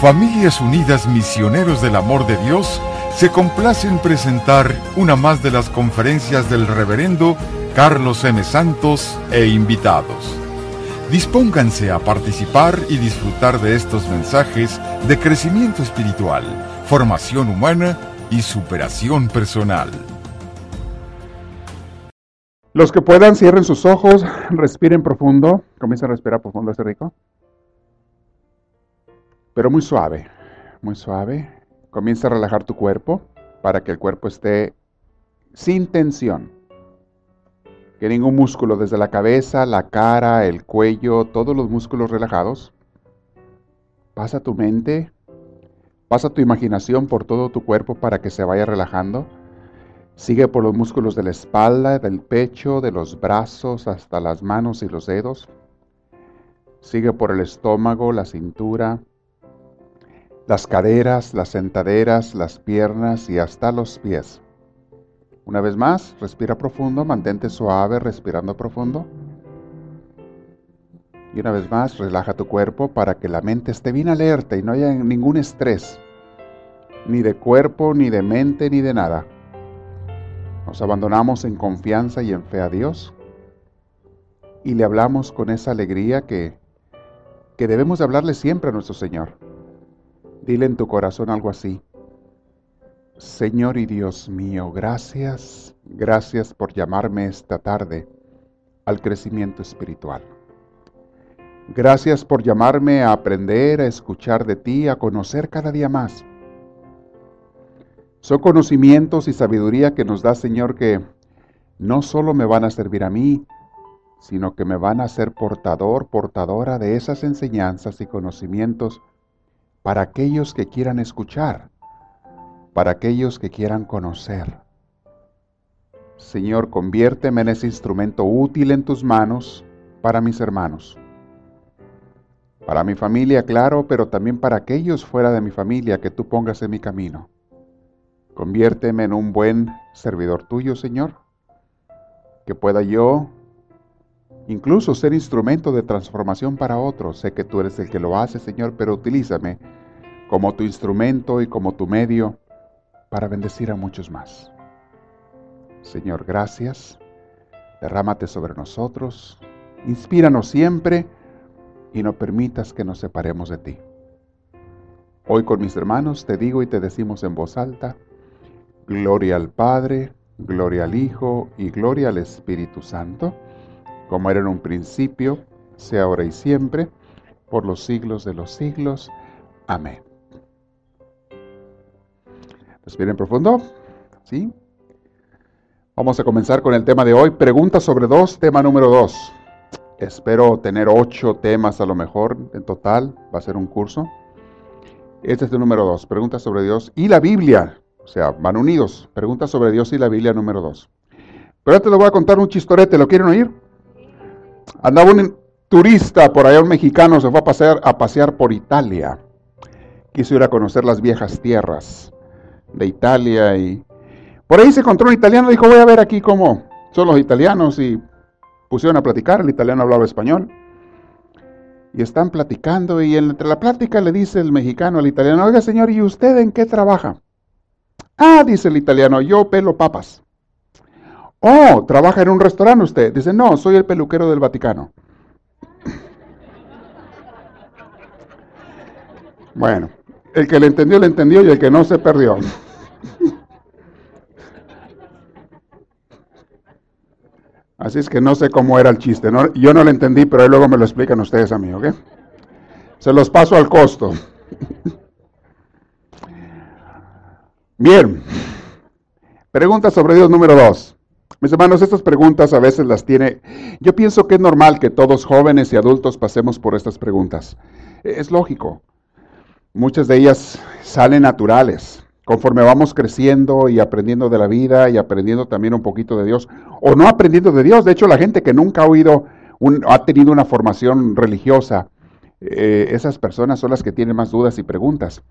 Familias Unidas Misioneros del Amor de Dios se complace en presentar una más de las conferencias del reverendo Carlos M. Santos e invitados. Dispónganse a participar y disfrutar de estos mensajes de crecimiento espiritual, formación humana y superación personal. Los que puedan, cierren sus ojos, respiren profundo. Comienza a respirar profundo, este rico. Pero muy suave, muy suave. Comienza a relajar tu cuerpo para que el cuerpo esté sin tensión. Que ningún músculo, desde la cabeza, la cara, el cuello, todos los músculos relajados. Pasa tu mente, pasa tu imaginación por todo tu cuerpo para que se vaya relajando. Sigue por los músculos de la espalda, del pecho, de los brazos, hasta las manos y los dedos. Sigue por el estómago, la cintura, las caderas, las sentaderas, las piernas y hasta los pies. Una vez más, respira profundo, mantente suave respirando profundo. Y una vez más, relaja tu cuerpo para que la mente esté bien alerta y no haya ningún estrés, ni de cuerpo, ni de mente, ni de nada. Nos abandonamos en confianza y en fe a Dios y le hablamos con esa alegría que, que debemos de hablarle siempre a nuestro Señor. Dile en tu corazón algo así. Señor y Dios mío, gracias, gracias por llamarme esta tarde al crecimiento espiritual. Gracias por llamarme a aprender, a escuchar de ti, a conocer cada día más. Son conocimientos y sabiduría que nos da, Señor, que no solo me van a servir a mí, sino que me van a ser portador, portadora de esas enseñanzas y conocimientos para aquellos que quieran escuchar, para aquellos que quieran conocer. Señor, conviérteme en ese instrumento útil en tus manos para mis hermanos, para mi familia, claro, pero también para aquellos fuera de mi familia que tú pongas en mi camino. Conviérteme en un buen servidor tuyo, Señor, que pueda yo incluso ser instrumento de transformación para otros. Sé que tú eres el que lo hace, Señor, pero utilízame como tu instrumento y como tu medio para bendecir a muchos más. Señor, gracias. Derrámate sobre nosotros. Inspíranos siempre y no permitas que nos separemos de ti. Hoy con mis hermanos te digo y te decimos en voz alta, Gloria al Padre, gloria al Hijo y gloria al Espíritu Santo como era en un principio, sea ahora y siempre, por los siglos de los siglos. Amén. Respiren profundo. ¿Sí? Vamos a comenzar con el tema de hoy. Preguntas sobre dos, tema número dos. Espero tener ocho temas a lo mejor en total. Va a ser un curso. Este es el número dos. Preguntas sobre Dios y la Biblia. O sea, van unidos. Preguntas sobre Dios y la Biblia número dos. Pero te lo voy a contar un chistorete. ¿Lo quieren oír? Andaba un turista por allá, un mexicano, se fue a pasear, a pasear por Italia. Quiso ir a conocer las viejas tierras de Italia y por ahí se encontró un italiano, dijo, voy a ver aquí cómo son los italianos y pusieron a platicar, el italiano hablaba español. Y están platicando y entre la plática le dice el mexicano al italiano, oiga señor, ¿y usted en qué trabaja? Ah, dice el italiano, yo pelo papas. Oh, ¿trabaja en un restaurante usted? Dice, no, soy el peluquero del Vaticano. Bueno, el que le entendió, le entendió y el que no se perdió. Así es que no sé cómo era el chiste. Yo no lo entendí, pero ahí luego me lo explican ustedes a mí, ¿ok? Se los paso al costo. Bien. Pregunta sobre Dios número dos. Mis hermanos, estas preguntas a veces las tiene... Yo pienso que es normal que todos jóvenes y adultos pasemos por estas preguntas. Es lógico. Muchas de ellas salen naturales. Conforme vamos creciendo y aprendiendo de la vida y aprendiendo también un poquito de Dios, o no aprendiendo de Dios. De hecho, la gente que nunca ha oído, ha tenido una formación religiosa, eh, esas personas son las que tienen más dudas y preguntas.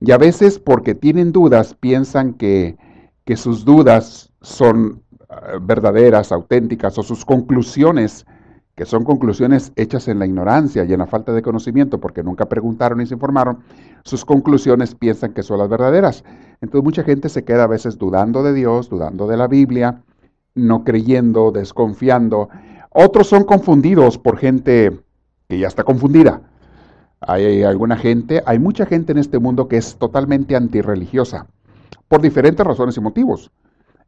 Y a veces porque tienen dudas piensan que, que sus dudas son verdaderas, auténticas, o sus conclusiones que son conclusiones hechas en la ignorancia y en la falta de conocimiento, porque nunca preguntaron ni se informaron, sus conclusiones piensan que son las verdaderas. Entonces mucha gente se queda a veces dudando de Dios, dudando de la Biblia, no creyendo, desconfiando. Otros son confundidos por gente que ya está confundida. Hay alguna gente, hay mucha gente en este mundo que es totalmente antirreligiosa, por diferentes razones y motivos.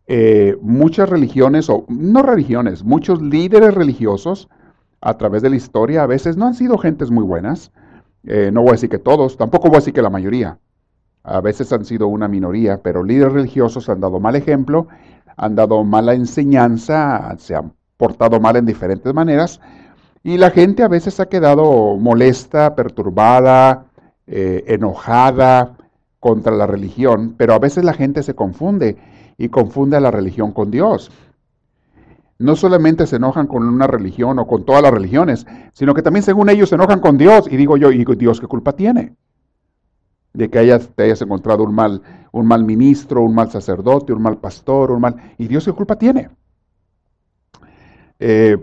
Eh, muchas religiones, o no religiones, muchos líderes religiosos a través de la historia a veces no han sido gentes muy buenas. Eh, no voy a decir que todos, tampoco voy a decir que la mayoría. A veces han sido una minoría, pero líderes religiosos han dado mal ejemplo, han dado mala enseñanza, se han portado mal en diferentes maneras y la gente a veces ha quedado molesta, perturbada, eh, enojada contra la religión, pero a veces la gente se confunde y confunde a la religión con Dios no solamente se enojan con una religión o con todas las religiones, sino que también según ellos se enojan con Dios. Y digo yo, ¿y Dios qué culpa tiene? De que hayas, te hayas encontrado un mal, un mal ministro, un mal sacerdote, un mal pastor, un mal... ¿Y Dios qué culpa tiene? Eh,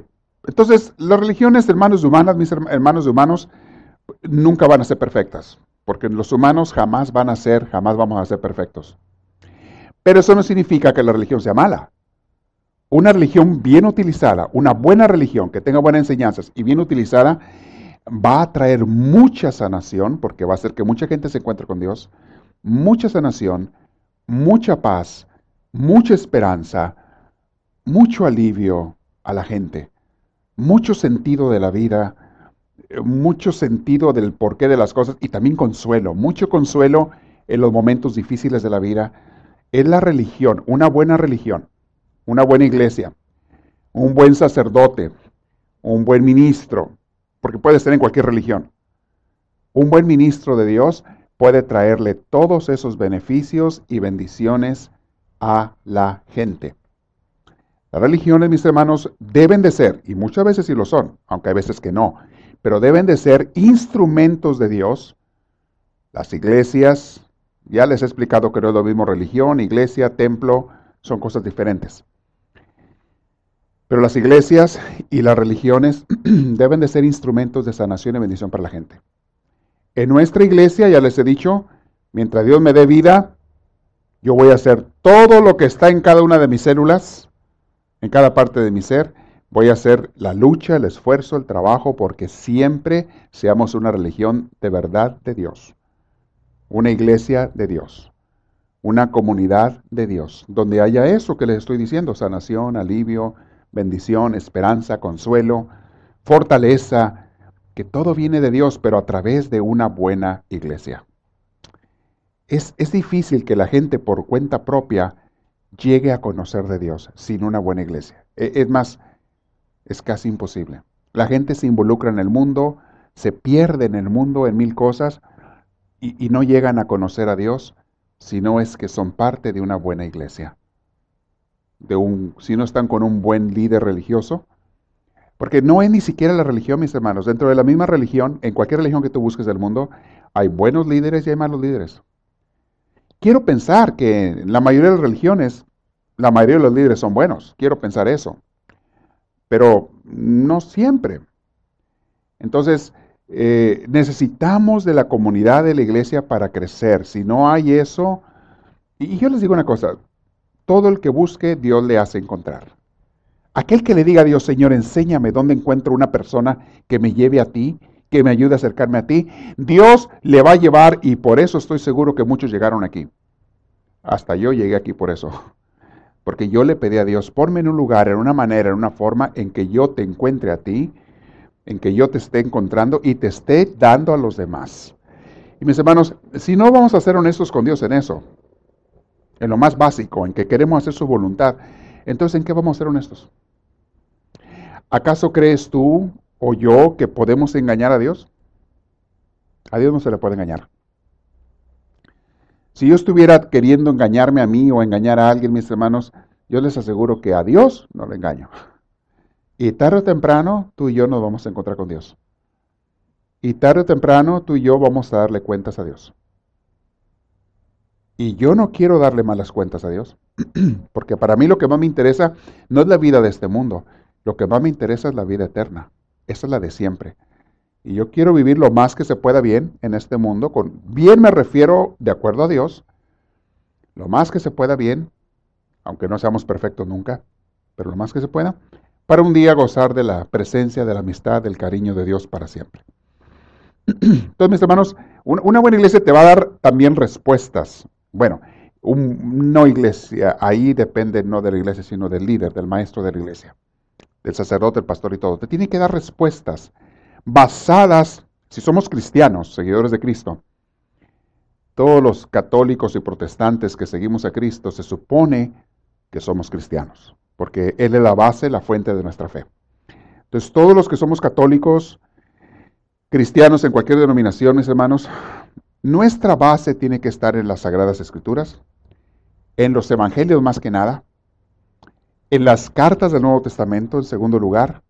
entonces, las religiones, hermanos humanas, mis hermanos humanos, nunca van a ser perfectas, porque los humanos jamás van a ser, jamás vamos a ser perfectos. Pero eso no significa que la religión sea mala. Una religión bien utilizada, una buena religión que tenga buenas enseñanzas y bien utilizada, va a traer mucha sanación, porque va a hacer que mucha gente se encuentre con Dios, mucha sanación, mucha paz, mucha esperanza, mucho alivio a la gente, mucho sentido de la vida, mucho sentido del porqué de las cosas y también consuelo, mucho consuelo en los momentos difíciles de la vida. Es la religión, una buena religión, una buena iglesia, un buen sacerdote, un buen ministro, porque puede ser en cualquier religión. Un buen ministro de Dios puede traerle todos esos beneficios y bendiciones a la gente. Las religiones, mis hermanos, deben de ser, y muchas veces sí lo son, aunque hay veces que no, pero deben de ser instrumentos de Dios. Las iglesias, ya les he explicado que no es lo mismo religión, iglesia, templo, son cosas diferentes. Pero las iglesias y las religiones deben de ser instrumentos de sanación y bendición para la gente. En nuestra iglesia, ya les he dicho, mientras Dios me dé vida, yo voy a hacer todo lo que está en cada una de mis células, en cada parte de mi ser. Voy a hacer la lucha, el esfuerzo, el trabajo, porque siempre seamos una religión de verdad de Dios. Una iglesia de Dios. Una comunidad de Dios. Donde haya eso que les estoy diciendo, sanación, alivio, bendición, esperanza, consuelo, fortaleza, que todo viene de Dios, pero a través de una buena iglesia. Es, es, difícil que la gente por cuenta propia llegue a conocer de Dios sin una buena iglesia. E, es más, es casi imposible. La gente se involucra en el mundo, se pierde en el mundo en mil cosas y, y no llegan a conocer a Dios si no es que son parte de una buena iglesia de un, si no están con un buen líder religioso. Porque no es ni siquiera la religión, mis hermanos. Dentro de la misma religión, en cualquier religión que tú busques del mundo, hay buenos líderes y hay malos líderes. Quiero pensar que en la mayoría de las religiones, la mayoría de los líderes son buenos. Quiero pensar eso. Pero no siempre. Entonces, eh, necesitamos de la comunidad de la iglesia para crecer. Si no hay eso, y yo les digo una cosa, todo el que busque, Dios le hace encontrar. Aquel que le diga a Dios, Señor, enséñame dónde encuentro una persona que me lleve a ti, que me ayude a acercarme a ti, Dios le va a llevar y por eso estoy seguro que muchos llegaron aquí. Hasta yo llegué aquí por eso. Porque yo le pedí a Dios, ponme en un lugar, en una manera, en una forma en que yo te encuentre a ti, en que yo te esté encontrando y te esté dando a los demás. Y mis hermanos, si no vamos a ser honestos con Dios en eso, en lo más básico, en que queremos hacer su voluntad, entonces ¿en qué vamos a ser honestos? ¿Acaso crees tú o yo que podemos engañar a Dios? A Dios no se le puede engañar. Si yo estuviera queriendo engañarme a mí o engañar a alguien, mis hermanos, yo les aseguro que a Dios no le engaño. Y tarde o temprano tú y yo nos vamos a encontrar con Dios. Y tarde o temprano tú y yo vamos a darle cuentas a Dios. Y yo no quiero darle malas cuentas a Dios, porque para mí lo que más me interesa no es la vida de este mundo, lo que más me interesa es la vida eterna. esa es la de siempre. Y yo quiero vivir lo más que se pueda bien en este mundo. Con bien me refiero de acuerdo a Dios. Lo más que se pueda bien, aunque no seamos perfectos nunca, pero lo más que se pueda, para un día gozar de la presencia, de la amistad, del cariño de Dios para siempre. Entonces, mis hermanos, una buena iglesia te va a dar también respuestas. Bueno, no iglesia, ahí depende no de la iglesia, sino del líder, del maestro de la iglesia, del sacerdote, el pastor y todo. Te tiene que dar respuestas basadas, si somos cristianos, seguidores de Cristo, todos los católicos y protestantes que seguimos a Cristo, se supone que somos cristianos, porque Él es la base, la fuente de nuestra fe. Entonces, todos los que somos católicos, cristianos en cualquier denominación, mis hermanos, nuestra base tiene que estar en las Sagradas Escrituras, en los Evangelios más que nada, en las cartas del Nuevo Testamento en segundo lugar,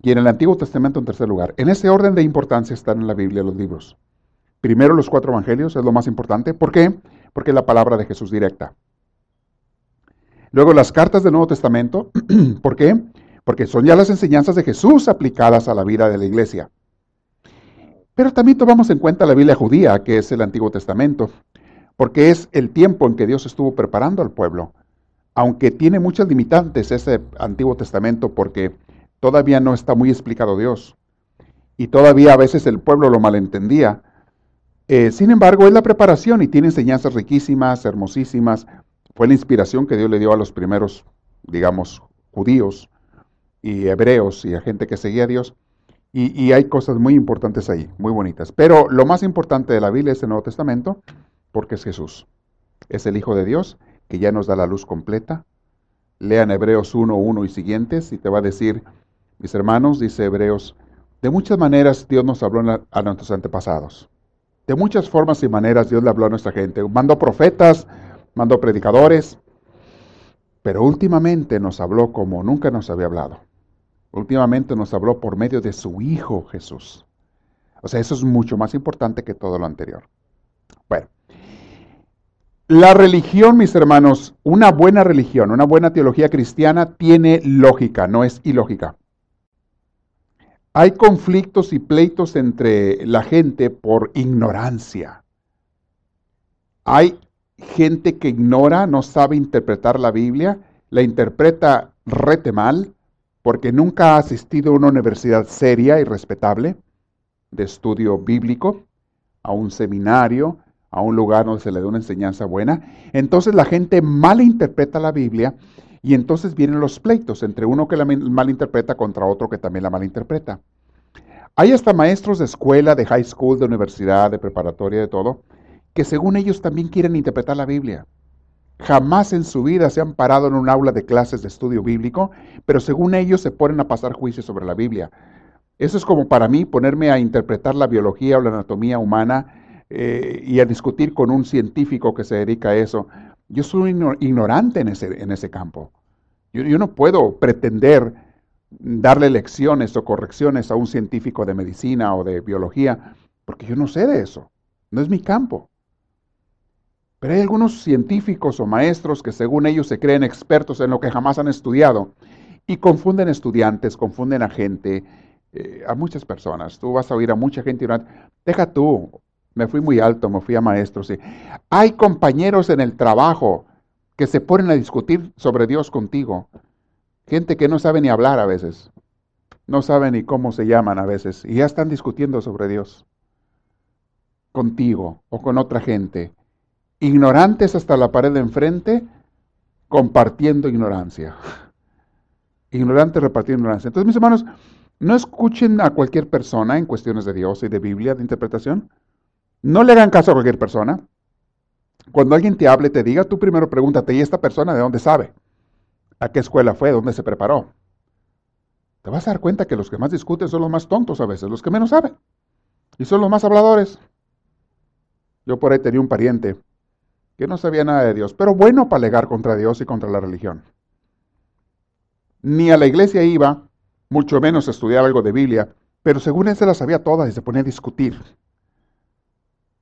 y en el Antiguo Testamento en tercer lugar. En ese orden de importancia están en la Biblia los libros. Primero los cuatro evangelios es lo más importante. ¿Por qué? Porque es la palabra de Jesús directa. Luego las cartas del Nuevo Testamento. ¿Por qué? Porque son ya las enseñanzas de Jesús aplicadas a la vida de la iglesia. Pero también tomamos en cuenta la Biblia judía, que es el Antiguo Testamento, porque es el tiempo en que Dios estuvo preparando al pueblo. Aunque tiene muchas limitantes ese Antiguo Testamento, porque todavía no está muy explicado Dios. Y todavía a veces el pueblo lo malentendía. Eh, sin embargo, es la preparación y tiene enseñanzas riquísimas, hermosísimas. Fue la inspiración que Dios le dio a los primeros, digamos, judíos y hebreos y a gente que seguía a Dios. Y, hay cosas muy importantes ahí, muy bonitas. Pero lo más importante de la Biblia es el Nuevo Testamento, porque es Jesús. Es el Hijo de Dios que ya nos da la luz completa. Lean Hebreos 1, 1 y siguientes y te va a decir mis hermanos, dice Hebreos, de muchas maneras Dios nos habló a nuestros antepasados. De muchas formas y maneras Dios le habló a nuestra gente. Mandó profetas, mandó predicadores, pero últimamente nos habló como nunca nos había hablado. Últimamente nos habló por medio de su Hijo Jesús. O sea, eso es mucho más importante que todo lo anterior. Bueno, la religión, mis hermanos, una buena religión, una buena teología cristiana tiene lógica, no es ilógica. Hay conflictos y pleitos entre la gente por ignorancia. Hay gente que ignora, no sabe interpretar la Biblia, la interpreta rete mal, porque nunca ha asistido a una universidad seria y respetable de estudio bíblico, a un seminario, a un lugar donde se le dé una enseñanza buena. Entonces la gente mal interpreta la Biblia y entonces vienen los pleitos entre uno que la malinterpreta contra otro que también la malinterpreta. Hay hasta maestros de escuela, de high school, de universidad, de preparatoria, de todo, que según ellos también quieren interpretar la Biblia. Jamás en su vida se han parado en un aula de clases de estudio bíblico, pero según ellos se ponen a pasar juicio sobre la Biblia. Eso es como para mí ponerme a interpretar la biología o la anatomía humana eh, y a discutir con un científico que se dedica a eso. Yo soy ignorante en ese, en ese campo. Yo, no puedo pretender darle lecciones o correcciones a un científico de medicina o de biología, porque yo no sé de eso. No es mi campo. Pero hay algunos científicos o maestros que según ellos se creen expertos en lo que jamás han estudiado y confunden estudiantes, confunden a gente, eh, a muchas personas. Tú vas a oír a mucha gente y deja tú, me fui muy alto, me fui a maestros. Hay compañeros en el trabajo que se ponen a discutir sobre Dios contigo. Gente que no sabe ni hablar a veces. No sabe ni cómo se llaman a veces. Y ya están discutiendo sobre Dios. Contigo o con otra gente. Ignorantes hasta la pared de enfrente, compartiendo ignorancia. Ignorantes repartiendo ignorancia. Entonces, mis hermanos, no escuchen a cualquier persona en cuestiones de Dios y de Biblia, de interpretación. No le hagan caso a cualquier persona. Cuando alguien te hable, te diga, tú primero pregúntate, ¿y esta persona de dónde sabe? ¿A qué escuela fue? ¿Dónde se preparó? Te vas a dar cuenta que los que más discuten son los más tontos a veces, los que menos saben. Y son los más habladores. Yo por ahí tenía un pariente que no sabía nada de Dios, pero bueno para alegar contra Dios y contra la religión. Ni a la iglesia iba, mucho menos estudiaba algo de Biblia, pero según él se las sabía todas y se ponía a discutir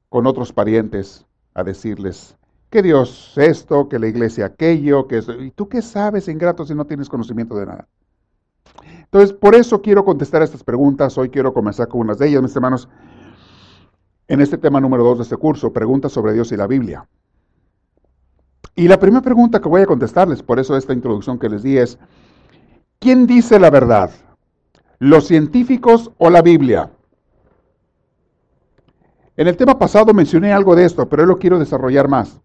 con otros parientes, a decirles que Dios esto, que la iglesia aquello, que eso. ¿Y tú qué sabes, ingrato, si no tienes conocimiento de nada? Entonces, por eso quiero contestar estas preguntas. Hoy quiero comenzar con unas de ellas, mis hermanos, en este tema número dos de este curso, preguntas sobre Dios y la Biblia. Y la primera pregunta que voy a contestarles, por eso esta introducción que les di es, ¿quién dice la verdad? ¿Los científicos o la Biblia? En el tema pasado mencioné algo de esto, pero hoy lo quiero desarrollar más.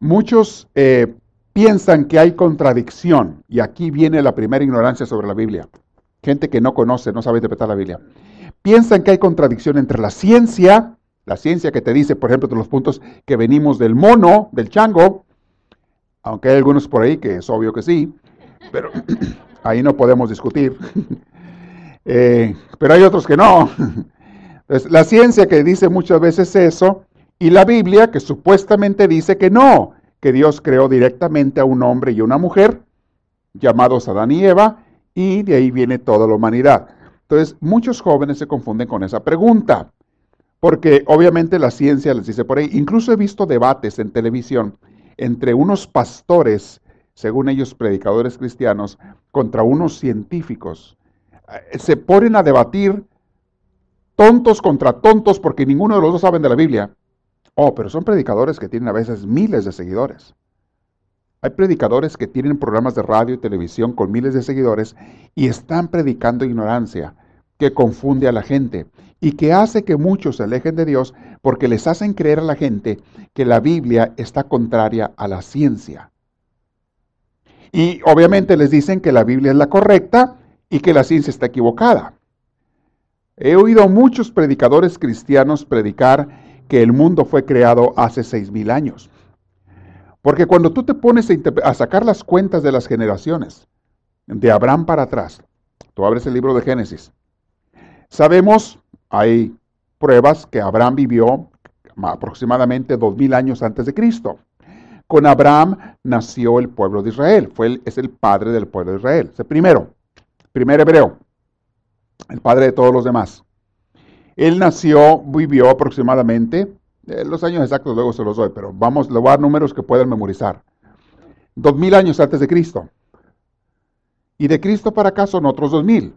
Muchos eh, piensan que hay contradicción, y aquí viene la primera ignorancia sobre la Biblia. Gente que no conoce, no sabe interpretar la Biblia. Piensan que hay contradicción entre la ciencia, la ciencia que te dice, por ejemplo, de los puntos que venimos del mono, del chango, aunque hay algunos por ahí que es obvio que sí, pero ahí no podemos discutir. Eh, pero hay otros que no. la ciencia que dice muchas veces eso, y la Biblia que supuestamente dice que no, que Dios creó directamente a un hombre y una mujer, llamados Adán y Eva, y de ahí viene toda la humanidad. Entonces, muchos jóvenes se confunden con esa pregunta, porque obviamente la ciencia les dice por ahí, incluso he visto debates en televisión entre unos pastores, según ellos predicadores cristianos, contra unos científicos. Eh, se ponen a debatir tontos contra tontos porque ninguno de los dos saben de la Biblia. Oh, pero son predicadores que tienen a veces miles de seguidores. Hay predicadores que tienen programas de radio y televisión con miles de seguidores y están predicando ignorancia que confunde a la gente y que hace que muchos se alejen de Dios porque les hacen creer a la gente que la Biblia está contraria a la ciencia. Y obviamente les dicen que la Biblia es la correcta y que la ciencia está equivocada. He oído muchos predicadores cristianos predicar que el mundo fue creado hace seis mil años. Porque cuando tú te pones a, sacar las cuentas de las generaciones, de Abraham para atrás, tú abres el libro de Génesis, sabemos, hay pruebas que Abraham vivió aproximadamente dos mil años antes de Cristo. Con Abraham nació el pueblo de Israel, fue es el padre del pueblo de Israel, es el primero, primer hebreo el padre de todos los demás. Él nació, vivió aproximadamente, eh, los años exactos luego se los doy, pero vamos, a dar números que puedan memorizar. Dos mil años antes de Cristo. Y de Cristo para acá son otros dos mil.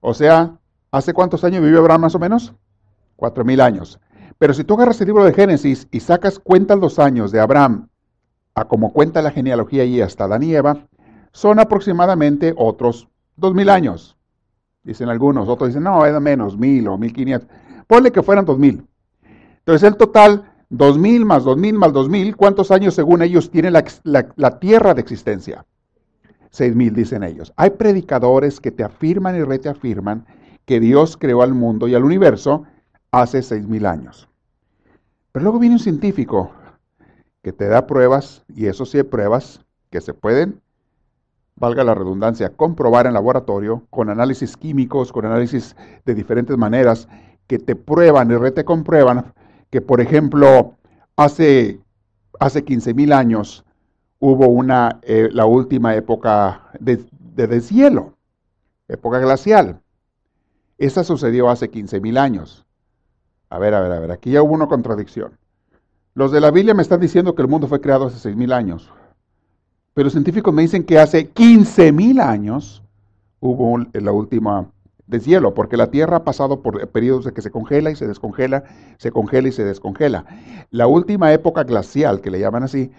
O sea, ¿hace cuántos años vivió Abraham más o menos? Cuatro mil años. Pero si tú agarras el libro de Génesis y sacas cuentas los años de Abraham, a como cuenta la genealogía y hasta Adán y Eva, son aproximadamente otros dos mil años. Dicen algunos, otros dicen, no, era menos, mil o mil quinientos. Ponle que fueran dos mil. Entonces el total, dos mil más dos mil más dos mil, ¿cuántos años según ellos tiene la, tierra de existencia? Seis mil, dicen ellos. Hay predicadores que te afirman y reteafirman que Dios creó al mundo y al universo hace seis mil años. Pero luego viene un científico que te da pruebas, y eso sí pruebas que se pueden valga la redundancia, comprobar en laboratorio con análisis químicos, con análisis de diferentes maneras, que te prueban y rete comprueban que, por ejemplo, hace, hace 15 mil años hubo una, eh, la última época de, de deshielo, época glacial. Esa sucedió hace 15 mil años. A ver, a ver, a ver, aquí ya hubo una contradicción. Los de la Biblia me están diciendo que el mundo fue creado hace 6 mil años. Pero los científicos me dicen que hace 15.000 años hubo la última deshielo, porque la Tierra ha pasado por periodos de que se congela y se descongela, se congela y se descongela. La última época glacial, que le llaman así,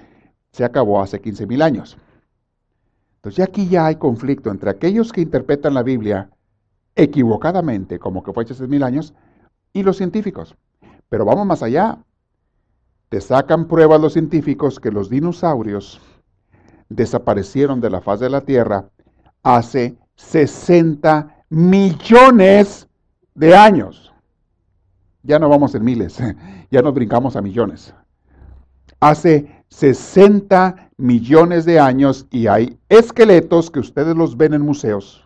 se acabó hace 15.000 años. Entonces ya aquí ya hay conflicto entre aquellos que interpretan la Biblia equivocadamente, como que fue hace 6.000 años, y los científicos. Pero vamos más allá. Te sacan pruebas los científicos que los dinosaurios desaparecieron de la faz de la tierra hace 60 millones de años. Ya no vamos en miles, ya nos brincamos a millones. Hace 60 millones de años y hay esqueletos que ustedes los ven en museos.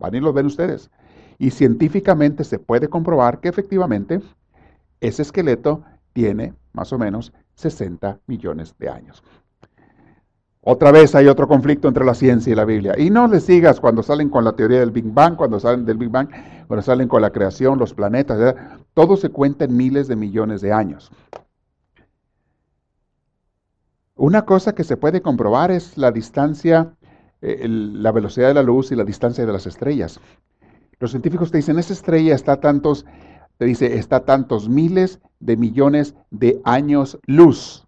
Van y los ven ustedes. Y científicamente se puede comprobar que efectivamente ese esqueleto tiene más o menos 60 millones de años. Otra vez hay otro conflicto entre la ciencia y la Biblia. Y no les sigas cuando salen con la teoría del Big Bang, cuando salen del Big Bang, cuando salen con la creación, los planetas, todo se cuenta en miles de millones de años. Una cosa que se puede comprobar es la distancia eh, la velocidad de la luz y la distancia de las estrellas. Los científicos te dicen, esa estrella está a tantos, te dice, está tantos miles de millones de años luz.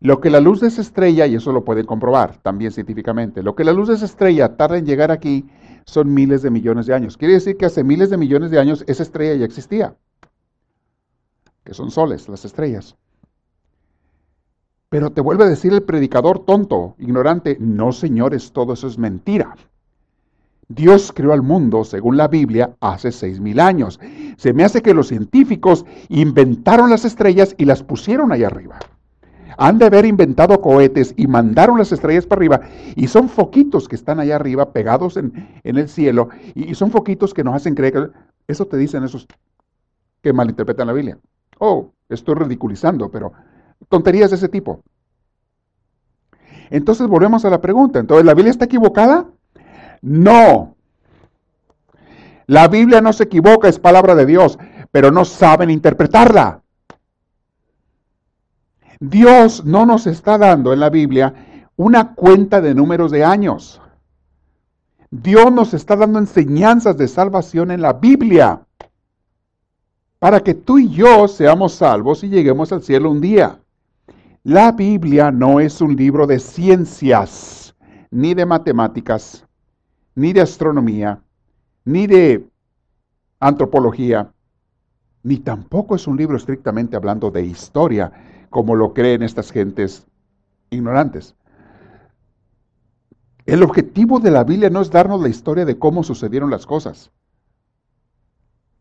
Lo que la luz de esa estrella, y eso lo pueden comprobar también científicamente, lo que la luz de esa estrella tarda en llegar aquí son miles de millones de años. Quiere decir que hace miles de millones de años esa estrella ya existía, que son soles, las estrellas. Pero te vuelve a decir el predicador tonto, ignorante, no señores, todo eso es mentira. Dios creó al mundo, según la Biblia, hace seis mil años. Se me hace que los científicos inventaron las estrellas y las pusieron ahí arriba han de haber inventado cohetes y mandaron las estrellas para arriba y son foquitos que están allá arriba pegados en, el cielo y, son foquitos que nos hacen creer que eso te dicen esos que malinterpretan la Biblia. Oh, estoy ridiculizando, pero tonterías de ese tipo. Entonces volvemos a la pregunta. Entonces, ¿la Biblia está equivocada? No. La Biblia no se equivoca, es palabra de Dios, pero no saben interpretarla. Dios no nos está dando en la Biblia una cuenta de números de años. Dios nos está dando enseñanzas de salvación en la Biblia para que tú y yo seamos salvos y lleguemos al cielo un día. La Biblia no es un libro de ciencias, ni de matemáticas, ni de astronomía, ni de antropología, ni tampoco es un libro estrictamente hablando de historia como lo creen estas gentes ignorantes. El objetivo de la Biblia no es darnos la historia de cómo sucedieron las cosas.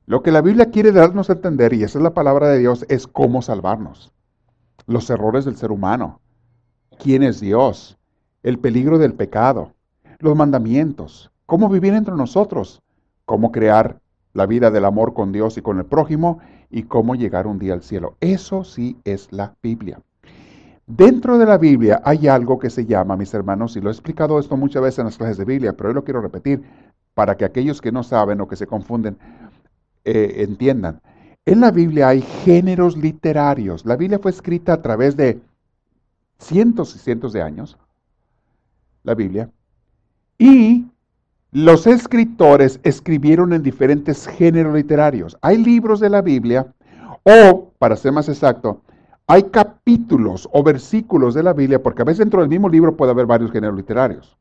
Lo que la Biblia quiere darnos a entender, y esa es la palabra de Dios, es cómo salvarnos. Los errores del ser humano, quién es Dios, el peligro del pecado, los mandamientos, cómo vivir entre nosotros, cómo crear la vida del amor con Dios y con el prójimo y cómo llegar un día al cielo. Eso sí es la Biblia. Dentro de la Biblia hay algo que se llama, mis hermanos, y lo he explicado esto muchas veces en las clases de Biblia, pero hoy lo quiero repetir para que aquellos que no saben o que se confunden eh, entiendan. En la Biblia hay géneros literarios. La Biblia fue escrita a través de cientos y cientos de años, la Biblia, y los escritores escribieron en diferentes géneros literarios. Hay libros de la Biblia, o, para ser más exacto, hay capítulos o versículos de la Biblia, porque a veces dentro del mismo libro puede haber varios géneros literarios.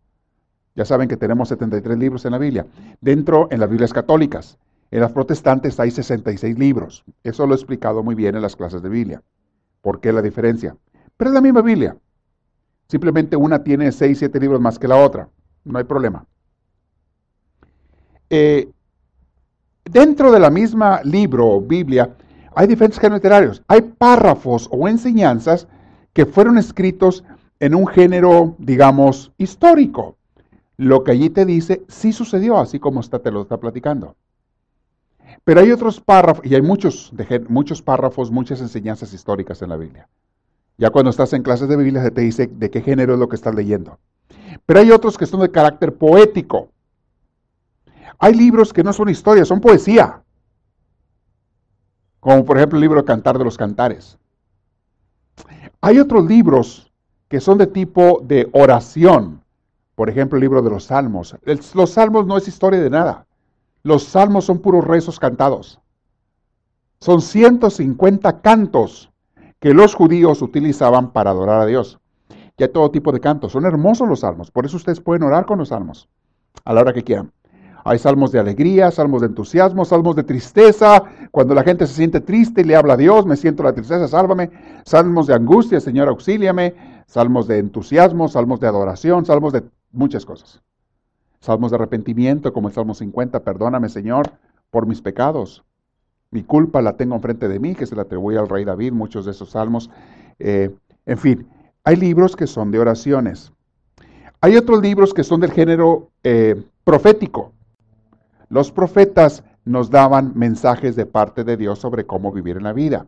Ya saben que tenemos 73 libros en la Biblia. Dentro, en las Biblias católicas. En las protestantes hay 66 libros. Eso lo he explicado muy bien en las clases de Biblia. ¿Por qué la diferencia? Pero es la misma Biblia. Simplemente una tiene 6, 7 libros más que la otra. No hay problema. Eh, dentro de la misma libro o Biblia hay diferentes géneros literarios. Hay párrafos o enseñanzas que fueron escritos en un género, digamos, histórico. Lo que allí te dice sí sucedió, así como está, te lo está platicando. Pero hay otros párrafos, y hay muchos, muchos párrafos, muchas enseñanzas históricas en la Biblia. Ya cuando estás en clases de Biblia se te dice de qué género es lo que estás leyendo. Pero hay otros que son de carácter poético. Hay libros que no son historias, son poesía. Como por ejemplo el libro Cantar de los Cantares. Hay otros libros que son de tipo de oración. Por ejemplo, el libro de los Salmos. los Salmos no es historia de nada. Los Salmos son puros rezos cantados. Son 150 cantos que los judíos utilizaban para adorar a Dios. Y hay todo tipo de cantos. Son hermosos los salmos. Por eso ustedes pueden orar con los salmos a la hora que quieran. Hay salmos de alegría, salmos de entusiasmo, salmos de tristeza. Cuando la gente se siente triste y le habla a Dios, me siento la tristeza, sálvame. Salmos de angustia, Señor, auxíliame. Salmos de entusiasmo, salmos de adoración, salmos de muchas cosas. Salmos de arrepentimiento, como el Salmo 50, perdóname, Señor, por mis pecados. Mi culpa la tengo enfrente de mí, que se la atribuye al rey David, muchos de esos salmos. Eh, en fin, hay libros que son de oraciones. Hay otros libros que son del género eh, profético. Los profetas nos daban mensajes de parte de Dios sobre cómo vivir en la vida.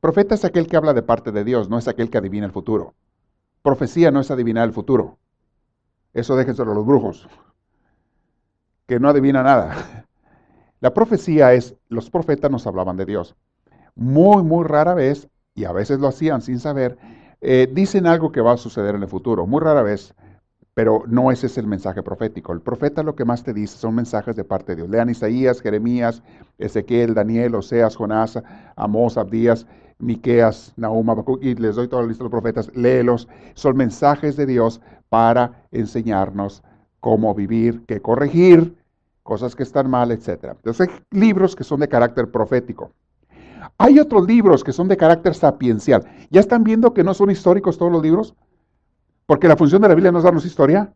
Profeta es aquel que habla de parte de Dios, no es aquel que adivina el futuro. Profecía no es adivinar el futuro. Eso déjenselo a los brujos, que no adivina nada. La profecía es, los profetas nos hablaban de Dios. Muy, muy rara vez, y a veces lo hacían sin saber, eh, dicen algo que va a suceder en el futuro, muy rara vez, pero no ese es el mensaje profético. El profeta lo que más te dice son mensajes de parte de Dios. Lean Isaías, Jeremías, Ezequiel, Daniel, Oseas, Jonás, Amós, Abdías, Miqueas, Nahum, y les doy toda la lista de los profetas, léelos. Son mensajes de Dios para enseñarnos cómo vivir, qué corregir, cosas que están mal, etc. Entonces hay libros que son de carácter profético. Hay otros libros que son de carácter sapiencial. ¿Ya están viendo que no son históricos todos los libros? Porque la función de la Biblia no es darnos historia.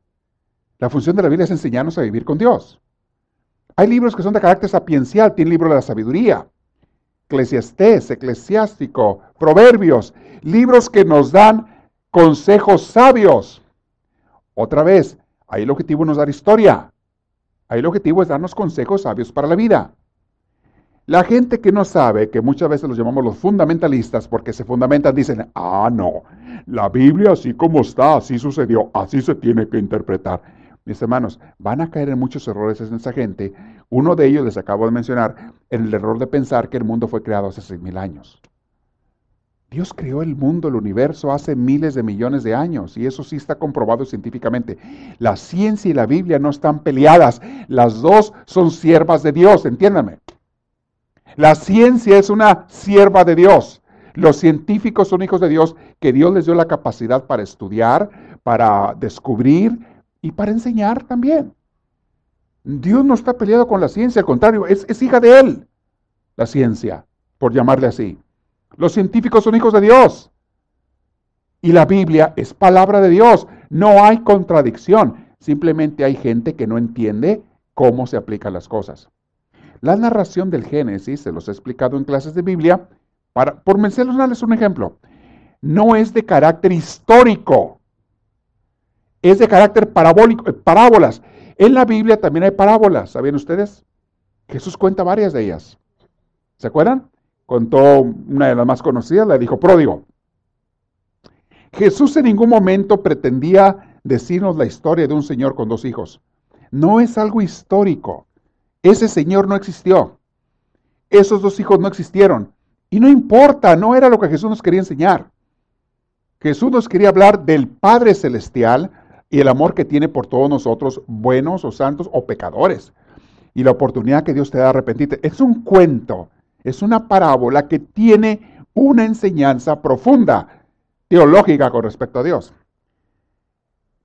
La función de la Biblia es enseñarnos a vivir con Dios. Hay libros que son de carácter sapiencial. Tiene el libro de la sabiduría, Eclesiastés, Eclesiástico, Proverbios. Libros que nos dan consejos sabios. Otra vez, ahí el objetivo no es dar historia. Ahí el objetivo es darnos consejos sabios para la vida. La gente que no sabe, que muchas veces los llamamos los fundamentalistas, porque se fundamentan, dicen, ah, no, la Biblia así como está, así sucedió, así se tiene que interpretar. Mis hermanos, van a caer en muchos errores en esa gente. Uno de ellos les acabo de mencionar, el error de pensar que el mundo fue creado hace seis mil años. Dios creó el mundo, el universo hace miles de millones de años y eso sí está comprobado científicamente. La ciencia y la Biblia no están peleadas, las dos son siervas de Dios, entiéndame. La ciencia es una sierva de Dios. Los científicos son hijos de Dios que Dios les dio la capacidad para estudiar, para descubrir y para enseñar también. Dios no está peleado con la ciencia, al contrario, es, hija de Él, la ciencia, por llamarle así. Los científicos son hijos de Dios. Y la Biblia es palabra de Dios. No hay contradicción. Simplemente hay gente que no entiende cómo se aplican las cosas. La narración del Génesis, se los he explicado en clases de Biblia, para, por mencionarles un ejemplo, no es de carácter histórico, es de carácter parabólico, eh, parábolas. En la Biblia también hay parábolas, ¿sabían ustedes? Jesús cuenta varias de ellas. ¿Se acuerdan? Contó una de las más conocidas, la dijo pródigo. Jesús en ningún momento pretendía decirnos la historia de un señor con dos hijos. No es algo histórico. Ese señor no existió. Esos dos hijos no existieron. Y no importa, no era lo que Jesús nos quería enseñar. Jesús nos quería hablar del Padre Celestial y el amor que tiene por todos nosotros, buenos o santos o pecadores. Y la oportunidad que Dios te da de arrepentirte. Es un cuento, es una parábola que tiene una enseñanza profunda, teológica con respecto a Dios.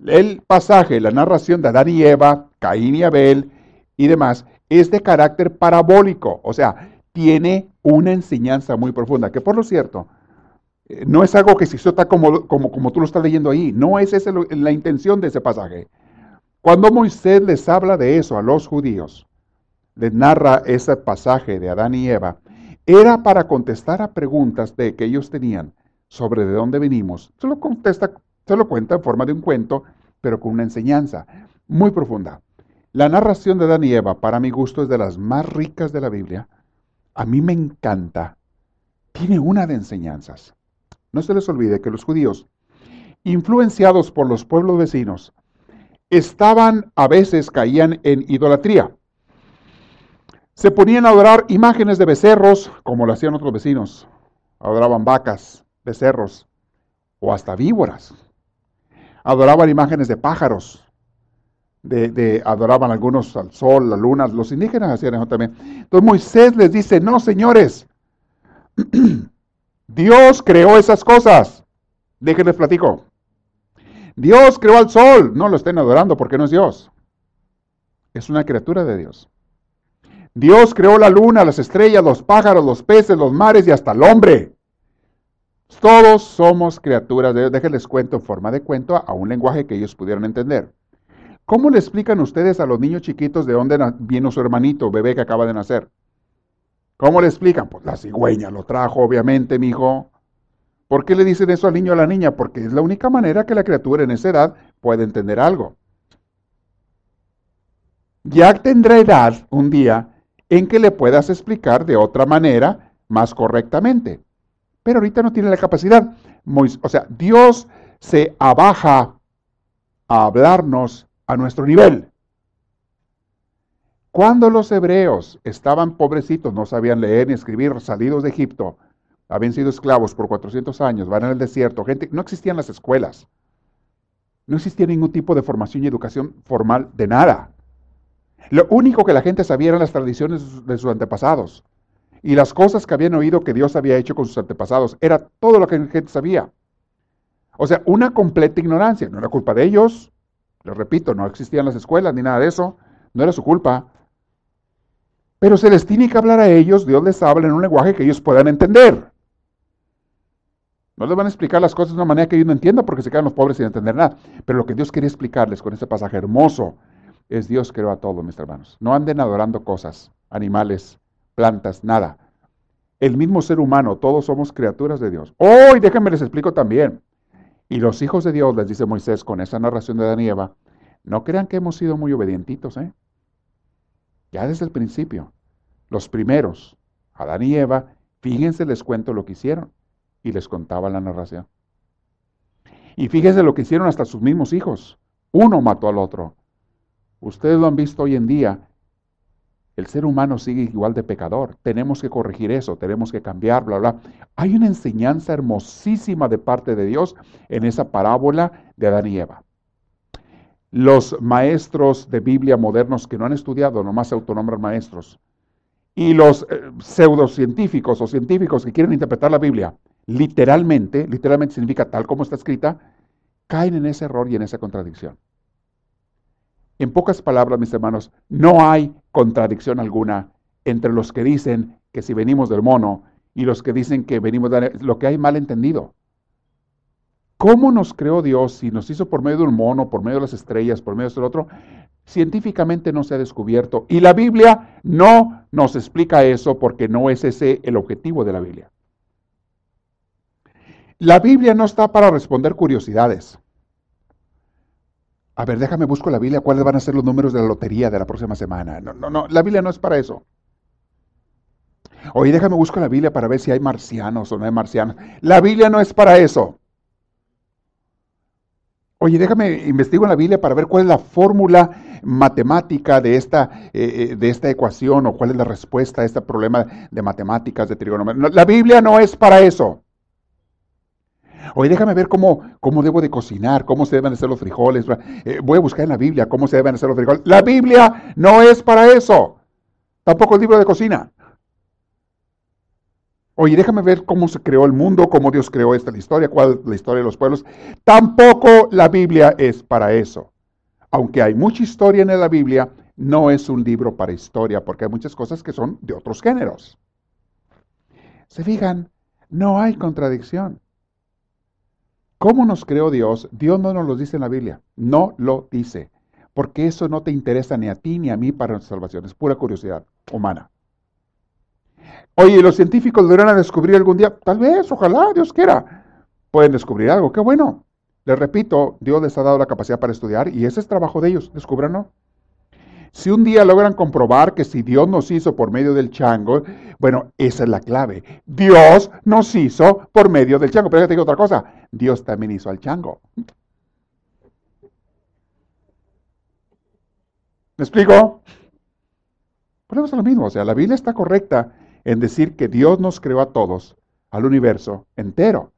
El pasaje, la narración de Adán y Eva, Caín y Abel y demás, es de carácter parabólico, o sea, tiene una enseñanza muy profunda, que por lo cierto, no es algo que se hizo como, como, como tú lo estás leyendo ahí, no es esa la intención de ese pasaje. Cuando Moisés les habla de eso a los judíos, les narra ese pasaje de Adán y Eva, era para contestar a preguntas de, que ellos tenían sobre de dónde venimos. Se lo, contesta, se lo cuenta en forma de un cuento, pero con una enseñanza muy profunda. La narración de Adán y Eva, para mi gusto, es de las más ricas de la Biblia. A mí me encanta. Tiene una de enseñanzas. No se les olvide que los judíos, influenciados por los pueblos vecinos, estaban, a veces caían en idolatría. Se ponían a adorar imágenes de becerros, como lo hacían otros vecinos. Adoraban vacas, becerros o hasta víboras. Adoraban imágenes de pájaros, de, adoraban algunos al sol, la luna, los indígenas hacían eso también. Entonces Moisés les dice, no, señores, Dios creó esas cosas. Déjenles platico. Dios creó al sol. No lo estén adorando porque no es Dios. Es una criatura de Dios. Dios creó la luna, las estrellas, los pájaros, los peces, los mares y hasta el hombre. Todos somos criaturas de Dios. Déjenles cuento en forma de cuento a un lenguaje que ellos pudieran entender. ¿Cómo le explican ustedes a los niños chiquitos de dónde vino su hermanito, bebé que acaba de nacer? ¿Cómo le explican? Pues la cigüeña lo trajo, obviamente, mi hijo. ¿Por qué le dicen eso al niño o a la niña? Porque es la única manera que la criatura en esa edad puede entender algo. Ya tendrá edad un día en que le puedas explicar de otra manera más correctamente. Pero ahorita no tiene la capacidad. O sea, Dios se abaja a hablarnos a nuestro nivel. Cuando los hebreos estaban pobrecitos, no sabían leer ni escribir, salidos de Egipto, habían sido esclavos por 400 años, van en el desierto, gente, no existían las escuelas, no existía ningún tipo de formación y educación formal de nada. Lo único que la gente sabía eran las tradiciones de sus antepasados y las cosas que habían oído que Dios había hecho con sus antepasados. Era todo lo que la gente sabía. O sea, una completa ignorancia. No era culpa de ellos. Les repito, no existían las escuelas ni nada de eso. No era su culpa. Pero se les tiene que hablar a ellos, Dios les habla en un lenguaje que ellos puedan entender. No les van a explicar las cosas de una manera que ellos no entiendan porque se quedan los pobres sin entender nada. Pero lo que Dios quería explicarles con este pasaje hermoso es Dios creó a todos, mis hermanos. No anden adorando cosas, animales, plantas, nada. El mismo ser humano, todos somos criaturas de Dios. Oh, y déjenme les explico también. Y los hijos de Dios, les dice Moisés con esa narración de Danieva, no crean que hemos sido muy obedientitos, ¿eh? Ya desde el principio. Los primeros, Adán y Eva, fíjense, les cuento lo que hicieron y les contaba la narración. Y fíjense lo que hicieron hasta sus mismos hijos. Uno mató al otro. Ustedes lo han visto hoy en día. El ser humano sigue igual de pecador. Tenemos que corregir eso, tenemos que cambiar, bla, bla. Hay una enseñanza hermosísima de parte de Dios en esa parábola de Adán y Eva. Los maestros de Biblia modernos que no han estudiado, nomás se autonombran maestros, y los eh, pseudocientíficos o científicos que quieren interpretar la Biblia, literalmente, literalmente significa tal como está escrita, caen en ese error y en esa contradicción. En pocas palabras, mis hermanos, no hay contradicción alguna entre los que dicen que si venimos del mono y los que dicen que venimos de lo que hay mal entendido. ¿Cómo nos creó Dios si nos hizo por medio de un mono, por medio de las estrellas, por medio de otro? Científicamente no se ha descubierto. Y la Biblia no nos explica eso porque no es ese el objetivo de la Biblia. La Biblia no está para responder curiosidades. A ver, déjame busco la Biblia, cuáles van a ser los números de la lotería de la próxima semana. No, no, no, la Biblia no es para eso. Oye, déjame busco la Biblia para ver si hay marcianos o no hay marcianos. La Biblia no es para eso. Oye, déjame investigo en la Biblia para ver cuál es la fórmula matemática de esta, eh, eh, de esta ecuación o cuál es la respuesta a este problema de matemáticas, de trigonometría. La Biblia no es para eso. Oye, déjame ver cómo, cómo debo de cocinar, cómo se deben hacer los frijoles. Eh, voy a buscar en la Biblia cómo se deben hacer los frijoles. La Biblia no es para eso. Tampoco el libro de cocina. Oye, déjame ver cómo se creó el mundo, cómo Dios creó esta historia, cuál es la historia de los pueblos. Tampoco la Biblia es para eso. Aunque hay mucha historia en la Biblia, no es un libro para historia, porque hay muchas cosas que son de otros géneros. ¿Se fijan? No hay contradicción. ¿Cómo nos creó Dios? Dios no nos lo dice en la Biblia. No lo dice. Porque eso no te interesa ni a ti ni a mí para nuestra salvación. Es pura curiosidad humana. Oye, ¿los científicos deberán descubrir algún día? Tal vez, ojalá, Dios quiera. Pueden descubrir algo. Qué bueno. Les repito, Dios les ha dado la capacidad para estudiar y ese es trabajo de ellos. ¿Descubranlo? Si un día logran comprobar que si Dios nos hizo por medio del chango, bueno, esa es la clave. Dios nos hizo por medio del chango. Pero te digo otra cosa, Dios también hizo al chango. ¿Me explico? Ponemos lo mismo, o sea, la Biblia está correcta en decir que Dios nos creó a todos, al universo entero.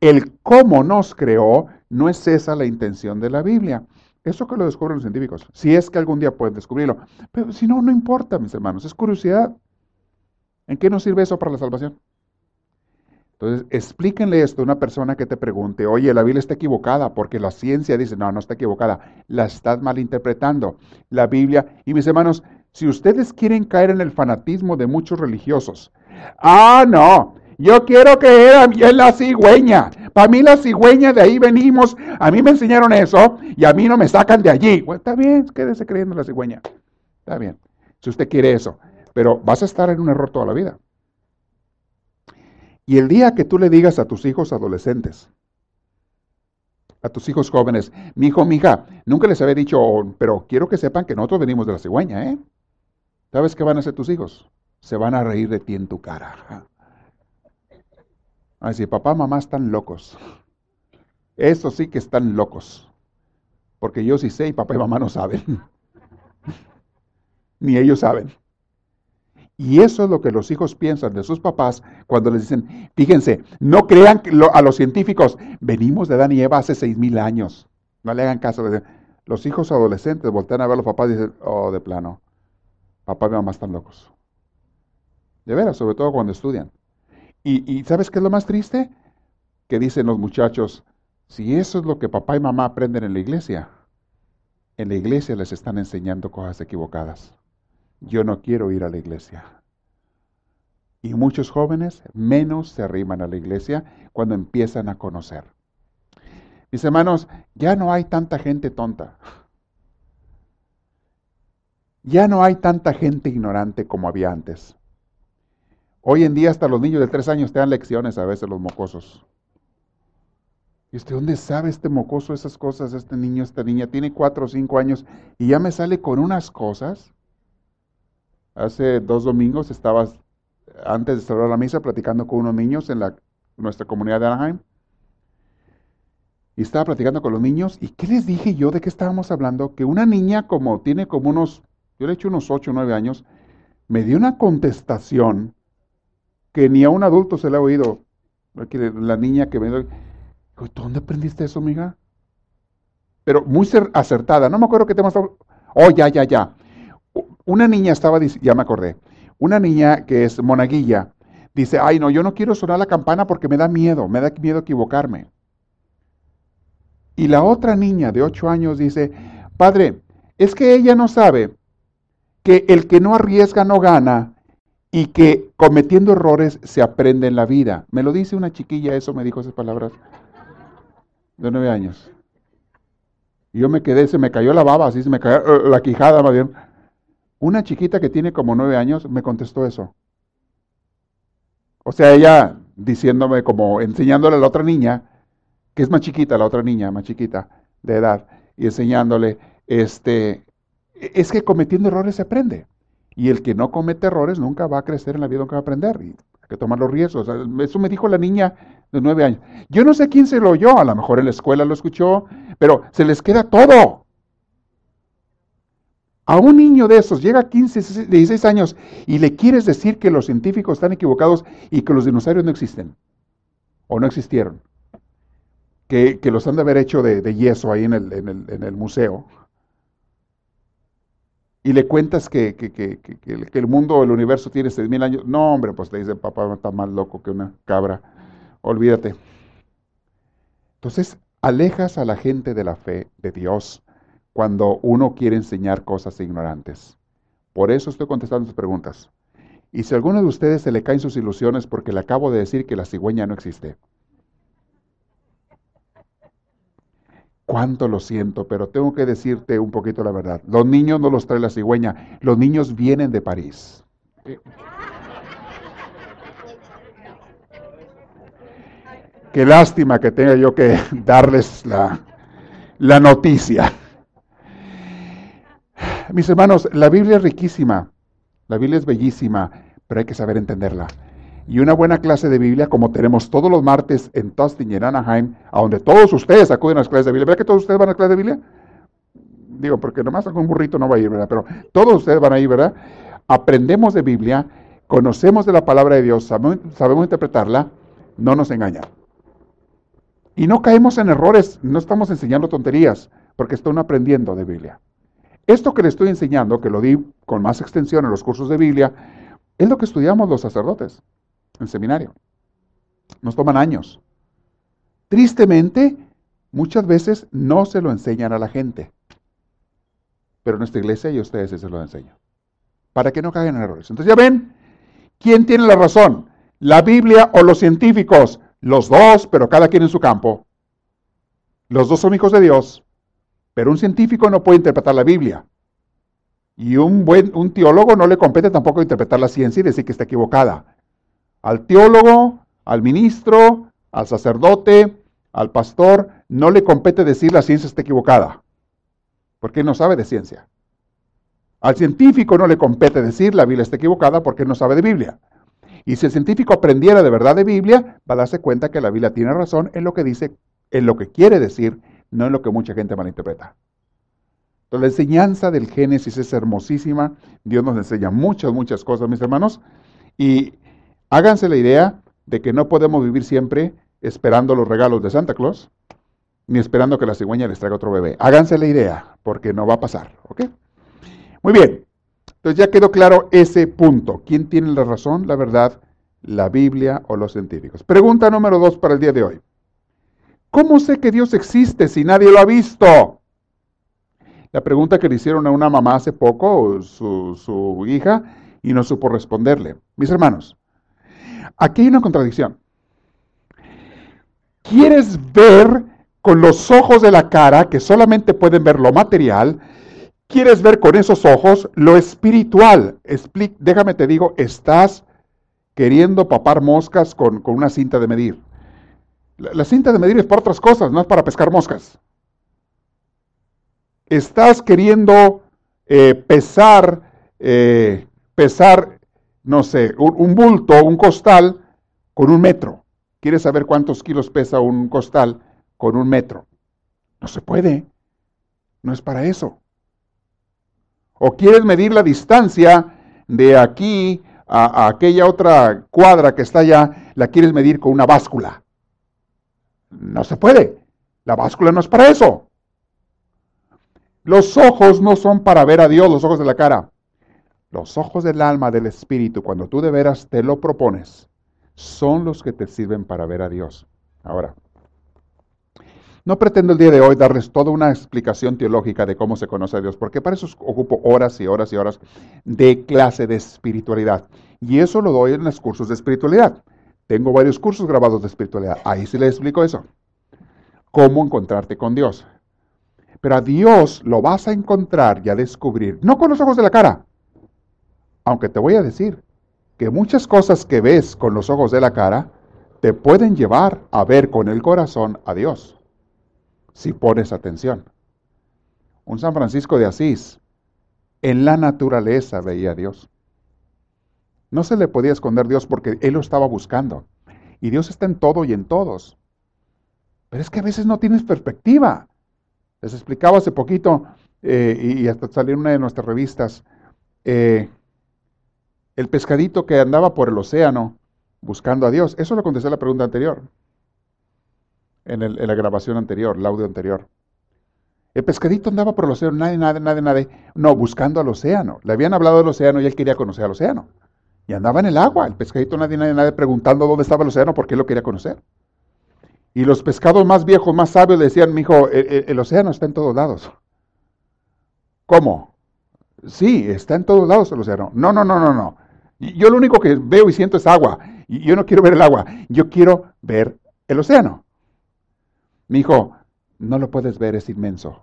El cómo nos creó no es esa la intención de la Biblia. Eso que lo descubren los científicos, si es que algún día pueden descubrirlo. Pero si no, no importa, mis hermanos, es curiosidad. ¿En qué nos sirve eso para la salvación? Entonces, explíquenle esto a una persona que te pregunte, oye, la Biblia está equivocada, porque la ciencia dice, no, no está equivocada, la estás malinterpretando. La Biblia, y mis hermanos, si ustedes quieren caer en el fanatismo de muchos religiosos, ah, no, yo quiero creer en la cigüeña. Para mí la cigüeña, de ahí venimos. A mí me enseñaron eso y a mí no me sacan de allí. Bueno, está bien, quédese creyendo en la cigüeña. Está bien, si usted quiere eso. Pero vas a estar en un error toda la vida. Y el día que tú le digas a tus hijos adolescentes, a tus hijos jóvenes, mi hijo, hija, nunca les había dicho, pero quiero que sepan que nosotros venimos de la cigüeña, ¿eh? ¿Sabes qué van a hacer tus hijos? Se van a reír de ti en tu cara. Así, papá, mamá están locos. Eso sí que están locos. Porque yo sí sé y papá y mamá no saben. Ni ellos saben. Y eso es lo que los hijos piensan de sus papás cuando les dicen, fíjense, no crean a los científicos, venimos de Adán y Eva hace seis mil años. No le hagan caso. Los hijos adolescentes voltean a ver a los papás y dicen, oh, de plano, papá y mamá están locos. De veras, sobre todo cuando estudian. Y, y ¿sabes qué es lo más triste? Que dicen los muchachos, si eso es lo que papá y mamá aprenden en la iglesia, en la iglesia les están enseñando cosas equivocadas. Yo no quiero ir a la iglesia. Y muchos jóvenes menos se arriman a la iglesia cuando empiezan a conocer. Mis hermanos, ya no hay tanta gente tonta. Ya no hay tanta gente ignorante como había antes. Hoy en día hasta los niños de tres años te dan lecciones a veces los mocosos. ¿Y usted dónde sabe este mocoso esas cosas, este niño, esta niña? Tiene cuatro o cinco años y ya me sale con unas cosas. Hace dos domingos estaba, antes de cerrar la misa, platicando con unos niños en la, nuestra comunidad de Anaheim. Y estaba platicando con los niños. ¿Y qué les dije yo? ¿De qué estábamos hablando? Que una niña como tiene como unos, yo le hecho unos ocho o nueve años, me dio una contestación que ni a un adulto se le ha oído. La niña que me ¿Dónde aprendiste eso, amiga? Pero muy acertada. No me acuerdo qué tema estaba. Oh, ya, ya, ya. Una niña estaba, ya me acordé. Una niña que es monaguilla dice, ay, no, yo no quiero sonar la campana porque me da miedo, me da miedo equivocarme. Y la otra niña de ocho años dice, padre, es que ella no sabe que el que no arriesga no gana y que cometiendo errores se aprende en la vida. Me lo dice una chiquilla, eso me dijo esas palabras de nueve años. Y yo me quedé, se me cayó la baba, así se me cayó eh, la quijada más bien. Una chiquita que tiene como nueve años me contestó eso. O sea, ella diciéndome como, enseñándole a la otra niña, que es más chiquita, la otra niña, más chiquita de edad, y enseñándole, este, es que cometiendo errores se aprende. Y el que no comete errores nunca va a crecer en la vida, nunca va a aprender. Y hay que tomar los riesgos. Eso me dijo la niña de nueve años. Yo no sé quién se lo oyó, a lo mejor en la escuela lo escuchó, pero se les queda todo. A un niño de esos llega a 15, 16 años y le quieres decir que los científicos están equivocados y que los dinosaurios no existen o no existieron, que, los han de haber hecho de, yeso ahí en el, en el, museo. Y le cuentas que, que, el mundo, el universo tiene 6.000 años. No, hombre, pues te dice, papá está más loco que una cabra olvídate. Entonces, alejas a la gente de la fe de Dios cuando uno quiere enseñar cosas ignorantes. Por eso estoy contestando sus preguntas. Y si a alguno de ustedes se le caen sus ilusiones porque le acabo de decir que la cigüeña no existe, cuánto lo siento, pero tengo que decirte un poquito la verdad. Los niños no los trae la cigüeña, los niños vienen de París. Qué lástima que tenga yo que darles la, la noticia. Mis hermanos, la Biblia es riquísima, la Biblia es bellísima, pero hay que saber entenderla. Y una buena clase de Biblia, como tenemos todos los martes en Tustin y en Anaheim, a donde todos ustedes acuden a las clases de Biblia. ¿Verdad que todos ustedes van a las clases de Biblia? Digo, porque nomás algún burrito no va a ir, ¿verdad? Pero todos ustedes van a ir, ¿verdad? Aprendemos de Biblia, conocemos de la palabra de Dios, sabemos, sabemos interpretarla, no nos engañan. Y no caemos en errores, no estamos enseñando tonterías, porque están aprendiendo de Biblia. Esto que le estoy enseñando, que lo di con más extensión en los cursos de Biblia, es lo que estudiamos los sacerdotes en seminario. Nos toman años. Tristemente, muchas veces no se lo enseñan a la gente. Pero nuestra iglesia y ustedes se lo enseñan. Para que no caigan en errores. Entonces ya ven, ¿quién tiene la razón? ¿La Biblia o los científicos? Los dos, pero cada quien en su campo. Los dos son hijos de Dios, pero un científico no puede interpretar la Biblia. Y un buen un teólogo no le compete tampoco interpretar la ciencia y decir que está equivocada. Al teólogo, al ministro, al sacerdote, al pastor, no le compete decir la ciencia está equivocada, porque no sabe de ciencia. Al científico no le compete decir la Biblia está equivocada porque no sabe de Biblia. Y si el científico aprendiera de verdad de Biblia, va a darse cuenta que la Biblia tiene razón en lo que dice, en lo que quiere decir, no en lo que mucha gente malinterpreta. la enseñanza del Génesis es hermosísima. Dios nos enseña muchas, muchas cosas, mis hermanos. Y háganse la idea de que no podemos vivir siempre esperando los regalos de Santa Claus, ni esperando que la cigüeña les traiga otro bebé. Háganse la idea, porque no va a pasar. ¿Ok? Muy bien. Entonces ya quedó claro ese punto. ¿Quién tiene la razón, la verdad, la Biblia o los científicos? Pregunta número dos para el día de hoy. ¿Cómo sé que Dios existe si nadie lo ha visto? La pregunta que le hicieron a una mamá hace poco, su, su hija, y no supo responderle. Mis hermanos, aquí hay una contradicción. ¿Quieres ver con los ojos de la cara, que solamente pueden ver lo material, quieres ver con esos ojos lo espiritual. déjame te digo, estás queriendo papar moscas con, una cinta de medir. La, cinta de medir es para otras cosas, no es para pescar moscas. Estás queriendo eh, pesar, eh, pesar, no sé, un, bulto, un costal con un metro. ¿Quieres saber cuántos kilos pesa un costal? con un metro. No se puede. No es para eso. O quieres medir la distancia de aquí a, aquella otra cuadra que está allá, la quieres medir con una báscula. No se puede. La báscula no es para eso. Los ojos no son para ver a Dios, los ojos de la cara. Los ojos del alma, del espíritu, cuando tú de veras te lo propones, son los que te sirven para ver a Dios. Ahora, no pretendo el día de hoy darles toda una explicación teológica de cómo se conoce a Dios, porque para eso ocupo horas y horas y horas de clase de espiritualidad. Y eso lo doy en los cursos de espiritualidad. Tengo varios cursos grabados de espiritualidad. Ahí sí les explico eso. Cómo encontrarte con Dios. Pero a Dios lo vas a encontrar y a descubrir, no con los ojos de la cara. Aunque te voy a decir que muchas cosas que ves con los ojos de la cara te pueden llevar a ver con el corazón a Dios si pones atención. Un San Francisco de Asís, en la naturaleza veía a Dios. No se le podía esconder Dios porque él lo estaba buscando. Y Dios está en todo y en todos. Pero es que a veces no tienes perspectiva. Les explicaba hace poquito, eh, y hasta salió en una de nuestras revistas, eh, el pescadito que andaba por el océano buscando a Dios. Eso lo contesté a la pregunta anterior en, la grabación anterior, el audio anterior. El pescadito andaba por el océano, nadie, nadie, nadie, nadie, no, buscando al océano. Le habían hablado del océano y él quería conocer al océano. Y andaba en el agua, el pescadito, nadie, nadie, nadie, preguntando dónde estaba el océano porque él lo quería conocer. Y los pescados más viejos, más sabios le decían, mi hijo, el, el océano está en todos lados. ¿Cómo? Sí, está en todos lados el océano. No, no, no, no, no. Yo lo único que veo y siento es agua. Y yo no quiero ver el agua, yo quiero ver el océano. Mi hijo, no lo puedes ver, es inmenso.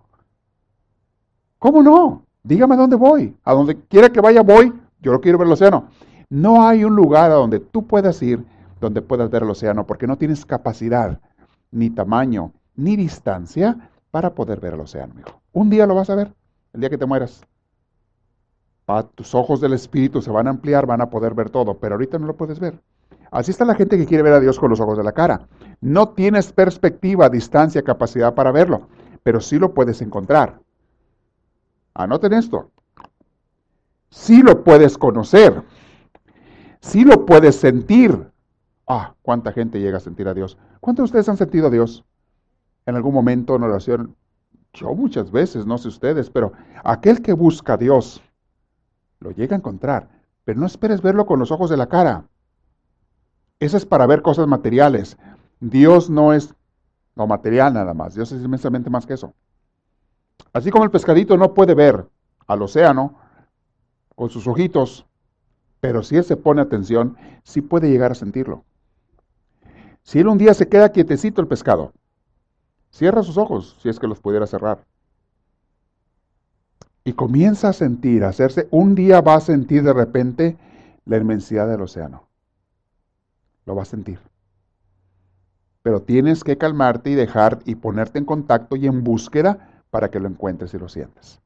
¿Cómo no? Dígame a dónde voy. A donde quiera que vaya voy, yo lo quiero ver el océano. No hay un lugar a donde tú puedas ir donde puedas ver el océano, porque no tienes capacidad, ni tamaño, ni distancia para poder ver el océano, hijo. Un día lo vas a ver, el día que te mueras. Tus ojos del espíritu se van a ampliar, van a poder ver todo, pero ahorita no lo puedes ver. Así está la gente que quiere ver a Dios con los ojos de la cara. No tienes perspectiva, distancia, capacidad para verlo, pero sí lo puedes encontrar. Anoten esto. Sí lo puedes conocer. Sí lo puedes sentir. Ah, cuánta gente llega a sentir a Dios. ¿Cuántos de ustedes han sentido a Dios en algún momento en oración? Yo muchas veces, no sé ustedes, pero aquel que busca a Dios lo llega a encontrar. Pero no esperes verlo con los ojos de la cara. Eso es para ver cosas materiales. Dios no es lo material nada más. Dios es inmensamente más que eso. Así como el pescadito no puede ver al océano con sus ojitos, pero si él se pone atención, sí puede llegar a sentirlo. Si él un día se queda quietecito el pescado, cierra sus ojos, si es que los pudiera cerrar, y comienza a sentir, a hacerse, un día va a sentir de repente la inmensidad del océano. Lo va a sentir. Pero tienes que calmarte y dejar y ponerte en contacto y en búsqueda para que lo encuentres y lo sientas.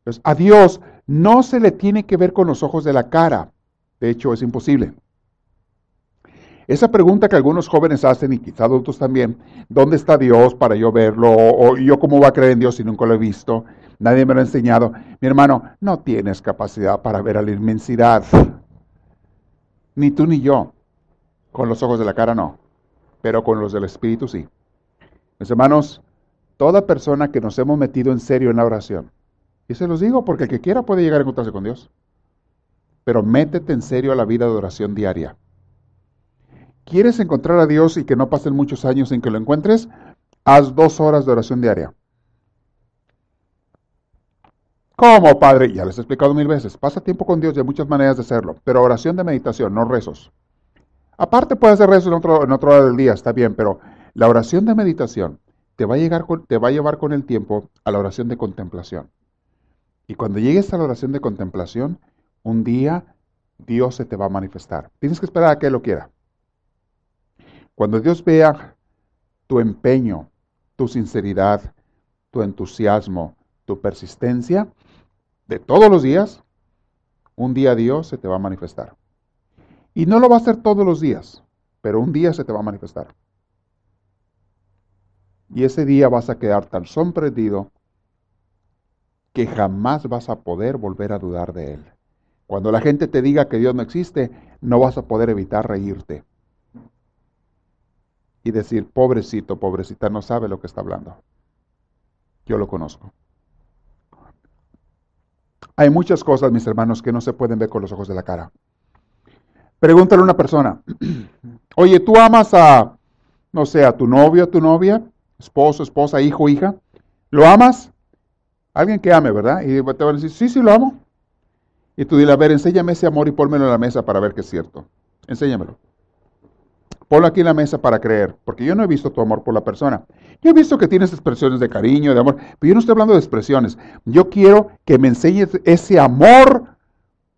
Entonces, a Dios no se le tiene que ver con los ojos de la cara. De hecho, es imposible. Esa pregunta que algunos jóvenes hacen y quizá adultos también, ¿dónde está Dios para yo verlo? ¿O yo cómo va a creer en Dios si nunca lo he visto? Nadie me lo ha enseñado. Mi hermano, no tienes capacidad para ver a la inmensidad. Ni tú ni yo. Con los ojos de la cara no. Pero con los del Espíritu sí. Mis hermanos, toda persona que nos hemos metido en serio en la oración, y se los digo porque el que quiera puede llegar a encontrarse con Dios, pero métete en serio a la vida de oración diaria. ¿Quieres encontrar a Dios y que no pasen muchos años en que lo encuentres? Haz dos horas de oración diaria. ¿Cómo, Padre? Ya les he explicado mil veces. Pasa tiempo con Dios y hay muchas maneras de hacerlo, pero oración de meditación, no rezos. Aparte puedes hacer rezos en otro, en hora del día, está bien, pero la oración de meditación te va, a llegar te va a llevar con el tiempo a la oración de contemplación. Y cuando llegues a la oración de contemplación, un día Dios se te va a manifestar. Tienes que esperar a que Él lo quiera. Cuando Dios vea tu empeño, tu sinceridad, tu entusiasmo, tu persistencia, de todos los días, un día Dios se te va a manifestar. Y no lo va a hacer todos los días, pero un día se te va a manifestar. Y ese día vas a quedar tan sorprendido que jamás vas a poder volver a dudar de Él. Cuando la gente te diga que Dios no existe, no vas a poder evitar reírte y decir, pobrecito, pobrecita, no sabe lo que está hablando. Yo lo conozco. Hay muchas cosas, mis hermanos, que no se pueden ver con los ojos de la cara. Pregúntale a una persona, oye, ¿tú amas a, no sé, a tu novio, a tu novia, esposo, esposa, hijo, hija? ¿Lo amas? Alguien que ame, ¿verdad? Y te van a decir, sí, sí, lo amo. Y tú dile, a ver, enséñame ese amor y pónmelo en la mesa para ver que es cierto. Enséñamelo. Ponlo aquí en la mesa para creer, porque yo no he visto tu amor por la persona. Yo he visto que tienes expresiones de cariño, de amor, pero yo no estoy hablando de expresiones. Yo quiero que me enseñes ese amor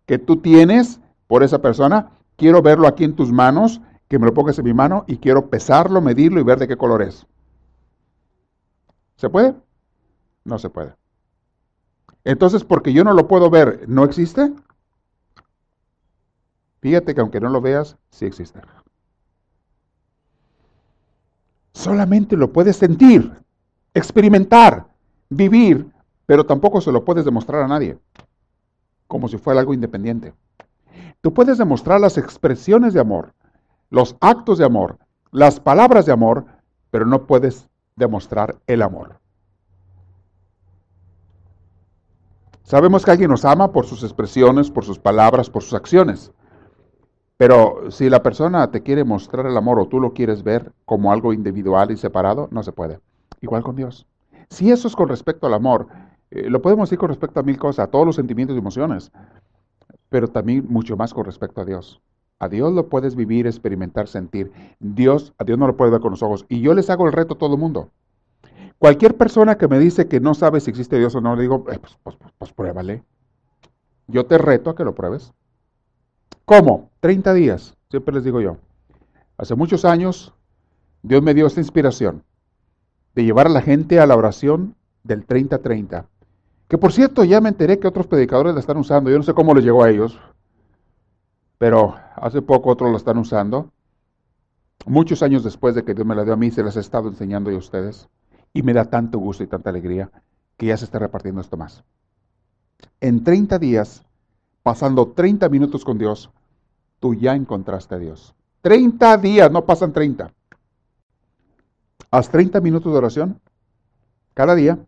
que tú tienes por esa persona. Quiero verlo aquí en tus manos, que me lo pongas en mi mano y quiero pesarlo, medirlo y ver de qué color es. ¿Se puede? No se puede. Entonces, porque yo no lo puedo ver, ¿no existe? Fíjate que aunque no lo veas, sí existe. Solamente lo puedes sentir, experimentar, vivir, pero tampoco se lo puedes demostrar a nadie, como si fuera algo independiente. Tú puedes demostrar las expresiones de amor, los actos de amor, las palabras de amor, pero no puedes demostrar el amor. Sabemos que alguien nos ama por sus expresiones, por sus palabras, por sus acciones. Pero si la persona te quiere mostrar el amor o tú lo quieres ver como algo individual y separado, no se puede. Igual con Dios. Si eso es con respecto al amor, eh, lo podemos decir con respecto a mil cosas, a todos los sentimientos y emociones, pero también mucho más con respecto a Dios. A Dios lo puedes vivir, experimentar, sentir. Dios, a Dios no lo puedes ver con los ojos. Y yo les hago el reto a todo el mundo. Cualquier persona que me dice que no sabe si existe Dios o no, le digo, eh, pues, pues, pues, pues pruébale. Yo te reto a que lo pruebes. ¿Cómo? 30 días, siempre les digo yo. Hace muchos años, Dios me dio esta inspiración de llevar a la gente a la oración del 30-30. Que por cierto, ya me enteré que otros predicadores la están usando. Yo no sé cómo les llegó a ellos, pero hace poco otros la están usando. Muchos años después de que Dios me la dio a mí, se las he estado enseñando a ustedes. Y me da tanto gusto y tanta alegría que ya se está repartiendo esto más. En 30 días pasando 30 minutos con Dios, tú ya encontraste a Dios. 30 días, no pasan 30. Haz 30 minutos de oración cada día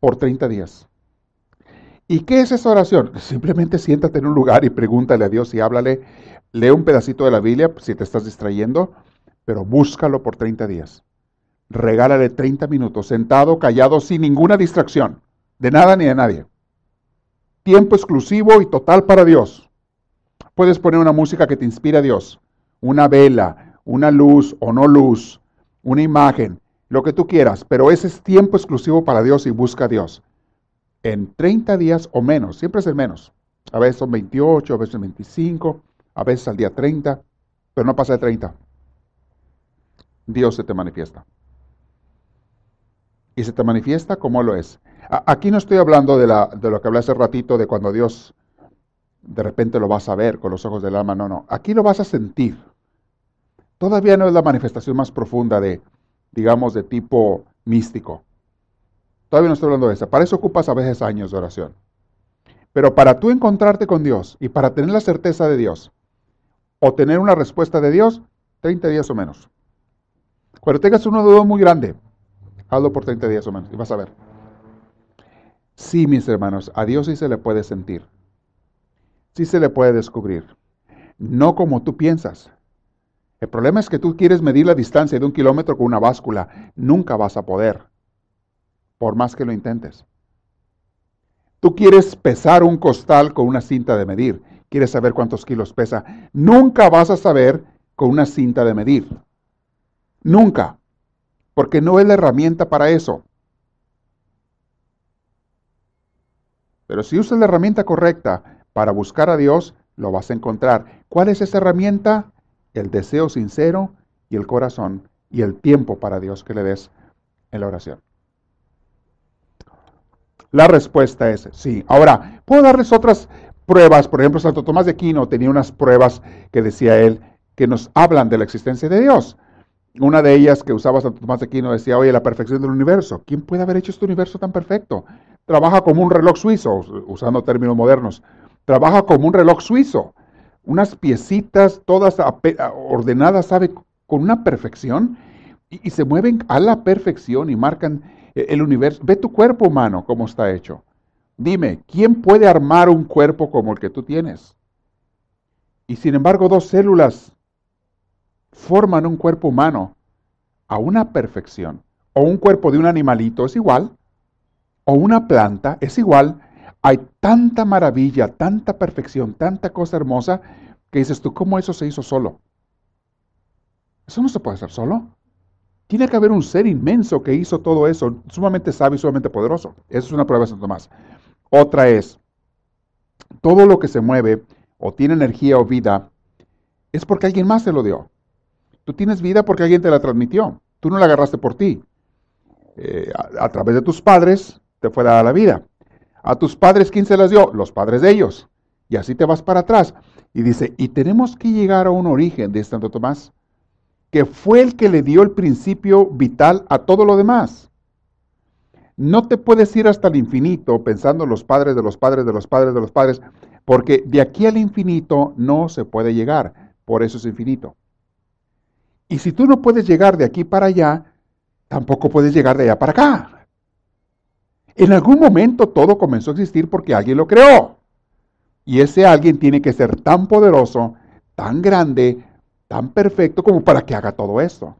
por 30 días. ¿Y qué es esa oración? Simplemente siéntate en un lugar y pregúntale a Dios y háblale. Lee un pedacito de la Biblia si te estás distrayendo, pero búscalo por 30 días. Regálale 30 minutos, sentado, callado, sin ninguna distracción, de nada ni de nadie tiempo exclusivo y total para Dios. Puedes poner una música que te inspire a Dios, una vela, una luz o no luz, una imagen, lo que tú quieras, pero ese es tiempo exclusivo para Dios y busca a Dios. En 30 días o menos, siempre es el menos. A veces son 28, a veces 25, a veces al día 30, pero no pasa de 30. Dios se te manifiesta. Y se te manifiesta como lo es. Aquí no estoy hablando de, la, de lo que hablé hace ratito, de cuando Dios de repente lo vas a ver con los ojos del alma, no, no. Aquí lo vas a sentir. Todavía no es la manifestación más profunda de, digamos, de tipo místico. Todavía no estoy hablando de esa. Para eso ocupas a veces años de oración. Pero para tú encontrarte con Dios y para tener la certeza de Dios o tener una respuesta de Dios, 30 días o menos. Cuando tengas una duda muy grande, hazlo por 30 días o menos y vas a ver. Sí, mis hermanos, a Dios sí se le puede sentir. Sí se le puede descubrir. No como tú piensas. El problema es que tú quieres medir la distancia de un kilómetro con una báscula. Nunca vas a poder, por más que lo intentes. Tú quieres pesar un costal con una cinta de medir. Quieres saber cuántos kilos pesa. Nunca vas a saber con una cinta de medir. Nunca. Porque no es la herramienta para eso. Pero si usas la herramienta correcta para buscar a Dios, lo vas a encontrar. ¿Cuál es esa herramienta? El deseo sincero y el corazón y el tiempo para Dios que le des en la oración. La respuesta es sí. Ahora, puedo darles otras pruebas. Por ejemplo, Santo Tomás de Aquino tenía unas pruebas que decía él que nos hablan de la existencia de Dios. Una de ellas que usaba Santo Tomás de Aquino decía, oye, la perfección del universo. ¿Quién puede haber hecho este universo tan perfecto? Trabaja como un reloj suizo, usando términos modernos. Trabaja como un reloj suizo. Unas piecitas todas ordenadas, ¿sabe? Con una perfección. y se mueven a la perfección y marcan e-, el universo. Ve tu cuerpo humano, cómo está hecho. Dime, ¿quién puede armar un cuerpo como el que tú tienes? Y sin embargo, dos células forman un cuerpo humano a una perfección. O un cuerpo de un animalito es igual. O una planta es igual. Hay tanta maravilla, tanta perfección, tanta cosa hermosa que dices tú, ¿cómo eso se hizo solo? Eso no se puede hacer solo. Tiene que haber un ser inmenso que hizo todo eso, sumamente sabio y sumamente poderoso. Esa es una prueba de Santo Tomás. Otra es, todo lo que se mueve o tiene energía o vida es porque alguien más te lo dio. Tú tienes vida porque alguien te la transmitió. Tú no la agarraste por ti. Eh, a, a, través de tus padres te fue dada la vida. A tus padres, ¿quién se las dio? Los padres de ellos. Y así te vas para atrás. Y dice, y tenemos que llegar a un origen de Santo Tomás que fue el que le dio el principio vital a todo lo demás. No te puedes ir hasta el infinito pensando en los padres de los padres de los padres de los padres, porque de aquí al infinito no se puede llegar, por eso es infinito. Y si tú no puedes llegar de aquí para allá, tampoco puedes llegar de allá para acá. En algún momento todo comenzó a existir porque alguien lo creó. Y ese alguien tiene que ser tan poderoso, tan grande, tan perfecto como para que haga todo esto.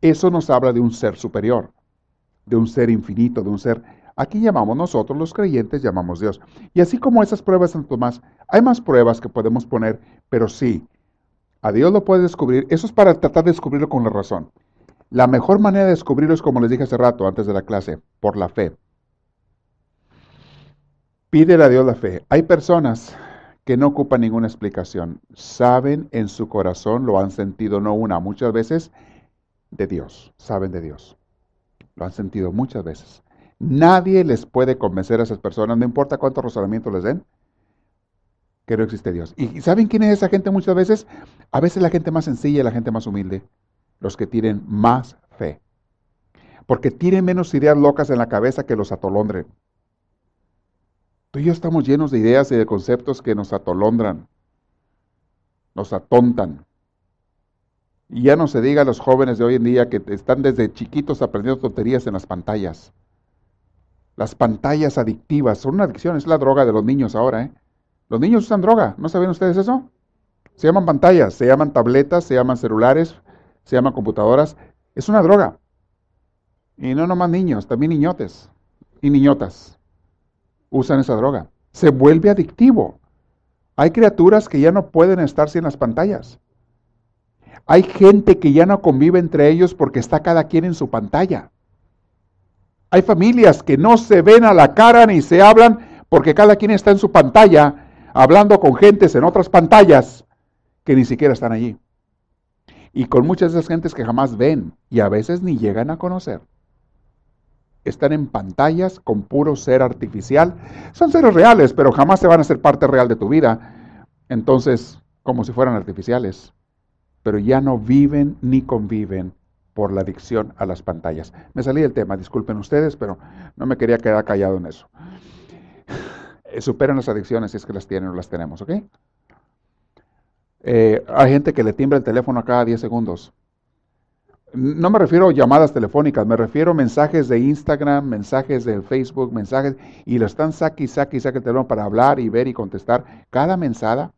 Eso nos habla de un ser superior, de un ser infinito, de un ser... Aquí llamamos nosotros, los creyentes, llamamos Dios. Y así como esas pruebas, San Tomás, hay más pruebas que podemos poner, pero sí, a Dios lo puedes descubrir. Eso es para tratar de descubrirlo con la razón. La mejor manera de descubrirlo es como les dije hace rato, antes de la clase, por la fe. Pídele a Dios la fe. Hay personas que no ocupan ninguna explicación. Saben en su corazón, lo han sentido no una, muchas veces, de Dios. Saben de Dios. Lo han sentido muchas veces. Nadie les puede convencer a esas personas, no importa cuántos razonamientos les den, que no existe Dios. ¿Y saben quién es esa gente muchas veces? A veces la gente más sencilla y la gente más humilde. Los que tienen más fe. Porque tienen menos ideas locas en la cabeza que los atolondren. Tú y yo estamos llenos de ideas y de conceptos que nos atolondran, nos atontan. Y ya no se diga a los jóvenes de hoy en día que están desde chiquitos aprendiendo tonterías en las pantallas. Las pantallas adictivas son una adicción, es la droga de los niños ahora. ¿eh? Los niños usan droga, ¿no saben ustedes eso? Se llaman pantallas, se llaman tabletas, se llaman celulares, se llaman computadoras. Es una droga. Y no nomás niños, también niñotes y niñotas usan esa droga. Se vuelve adictivo. Hay criaturas que ya no pueden estar sin las pantallas. Hay gente que ya no convive entre ellos porque está cada quien en su pantalla. Hay familias que no se ven a la cara ni se hablan porque cada quien está en su pantalla hablando con gentes en otras pantallas que ni siquiera están allí. Y con muchas de esas gentes que jamás ven y a veces ni llegan a conocer están en pantallas con puro ser artificial. Son seres reales, pero jamás se van a ser parte real de tu vida. Entonces, como si fueran artificiales. Pero ya no viven ni conviven por la adicción a las pantallas. Me salí del tema, disculpen ustedes, pero no me quería quedar callado en eso. Eh, superen las adicciones si es que las tienen o las tenemos, ¿ok? Eh, hay gente que le timbra el teléfono a cada 10 segundos. No me refiero a llamadas telefónicas, me refiero a mensajes de Instagram, mensajes de Facebook, mensajes, y lo están saque y saque y saque el teléfono para hablar y ver y contestar cada mensada.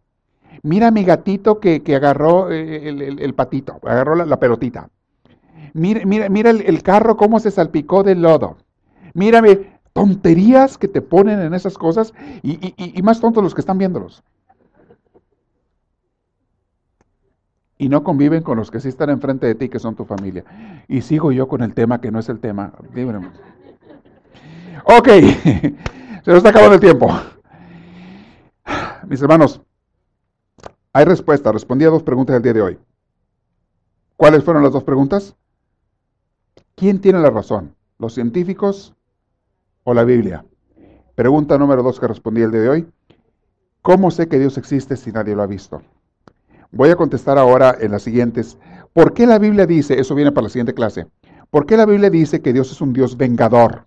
Mira mi gatito que, agarró eh, el, patito, agarró la, pelotita. Mira, mira, mira el, carro cómo se salpicó del lodo. Mírame, tonterías que te ponen en esas cosas y, más tontos los que están viéndolos. y no conviven con los que sí están enfrente de ti, que son tu familia. Y sigo yo con el tema que no es el tema. Ok, se nos está acabando el tiempo. Mis hermanos, hay respuesta. Respondí a dos preguntas el día de hoy. ¿Cuáles fueron las dos preguntas? ¿Quién tiene la razón? ¿Los científicos o la Biblia? Pregunta número dos que respondí el día de hoy. ¿Cómo sé que Dios existe si nadie lo ha visto? Voy a contestar ahora en las siguientes. ¿Por qué la Biblia dice, eso viene para la siguiente clase, ¿por qué la Biblia dice que Dios es un Dios vengador?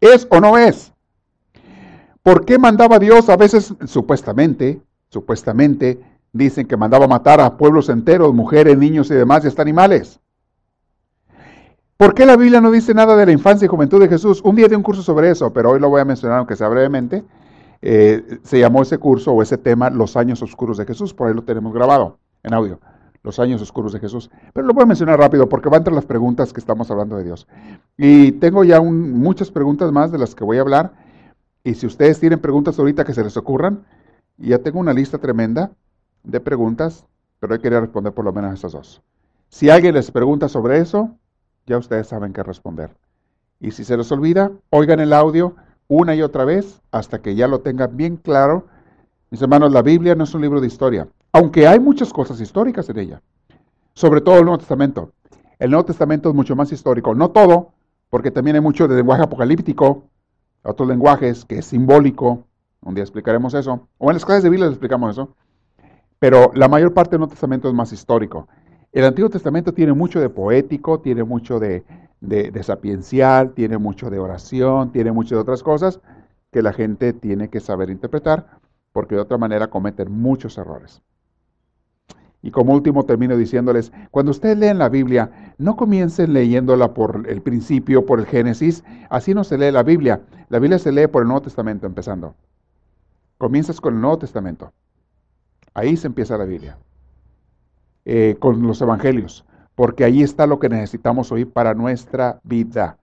¿Es o no es? ¿Por qué mandaba Dios a veces, supuestamente, supuestamente, dicen que mandaba matar a pueblos enteros, mujeres, niños y demás, y hasta animales? ¿Por qué la Biblia no dice nada de la infancia y juventud de Jesús? Un día de un curso sobre eso, pero hoy lo voy a mencionar, aunque sea brevemente. Eh, se llamó ese curso o ese tema Los años oscuros de Jesús, por ahí lo tenemos grabado en audio, Los años oscuros de Jesús. Pero lo voy a mencionar rápido porque va entre las preguntas que estamos hablando de Dios. Y tengo ya muchas preguntas más de las que voy a hablar. Y si ustedes tienen preguntas ahorita que se les ocurran, ya tengo una lista tremenda de preguntas, pero hoy quería responder por lo menos esas dos. Si alguien les pregunta sobre eso, ya ustedes saben qué responder. Y si se les olvida, oigan el audio una y otra vez hasta que ya lo tengan bien claro. Mis hermanos, la Biblia no es un libro de historia, aunque hay muchas cosas históricas en ella, sobre todo el Nuevo Testamento. El Nuevo Testamento es mucho más histórico, no todo, porque también hay mucho de lenguaje apocalíptico, otros lenguajes que es simbólico, un día explicaremos eso, o en las clases de Biblia les explicamos eso, pero la mayor parte del Nuevo Testamento es más histórico. El Antiguo Testamento tiene mucho de poético, tiene mucho de, de, sapiencial, tiene mucho de oración, tiene mucho de otras cosas que la gente tiene que saber interpretar, porque de otra manera cometen muchos errores. Y como último termino diciéndoles, cuando ustedes leen la Biblia, no comiencen leyéndola por el principio, por el Génesis, así no se lee la Biblia. La Biblia se lee por el Nuevo Testamento, empezando. Comienzas con el Nuevo Testamento. Ahí se empieza la Biblia. Eh, con los Evangelios porque ahí está lo que necesitamos oír para nuestra vida,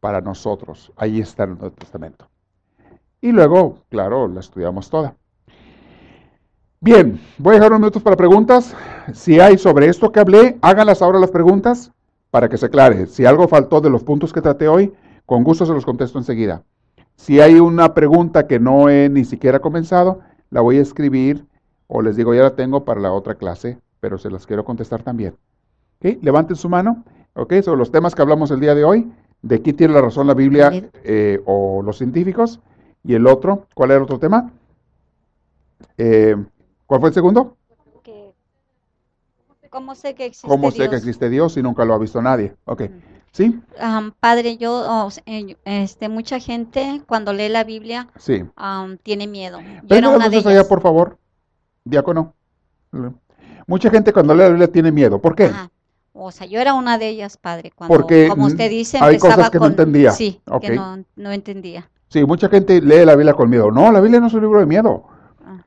para nosotros. Ahí está el Nuevo Testamento. Y luego, claro, la estudiamos toda. Bien, voy a dejar unos minutos para preguntas. Si hay sobre esto que hablé, háganlas ahora las preguntas para que se aclare. Si algo faltó de los puntos que traté hoy, con gusto se los contesto enseguida. Si hay una pregunta que no he ni siquiera comenzado, la voy a escribir o les digo ya la tengo para la otra clase, pero se las quiero contestar también. Levanten su mano, ¿ok? Sobre los temas que hablamos el día de hoy, de quién tiene la razón la Biblia eh, o los científicos. Y el otro, ¿cuál era el otro tema? Eh, ¿Cuál fue el segundo? ¿Cómo sé que existe ¿Cómo sé que existe Dios si nunca lo ha visto nadie? Ok. ¿Sí? padre, yo, eh, este, mucha gente cuando lee la Biblia sí. tiene miedo. Yo era una de ellas. allá, por favor, diácono. Mucha gente cuando lee la Biblia tiene miedo. ¿Por qué? O sea, yo era una de ellas, padre, cuando, Porque como usted dice, hay cosas que no entendía. Sí, que no, entendía. Sí, mucha gente lee la Biblia con miedo. No, la Biblia no es un libro de miedo.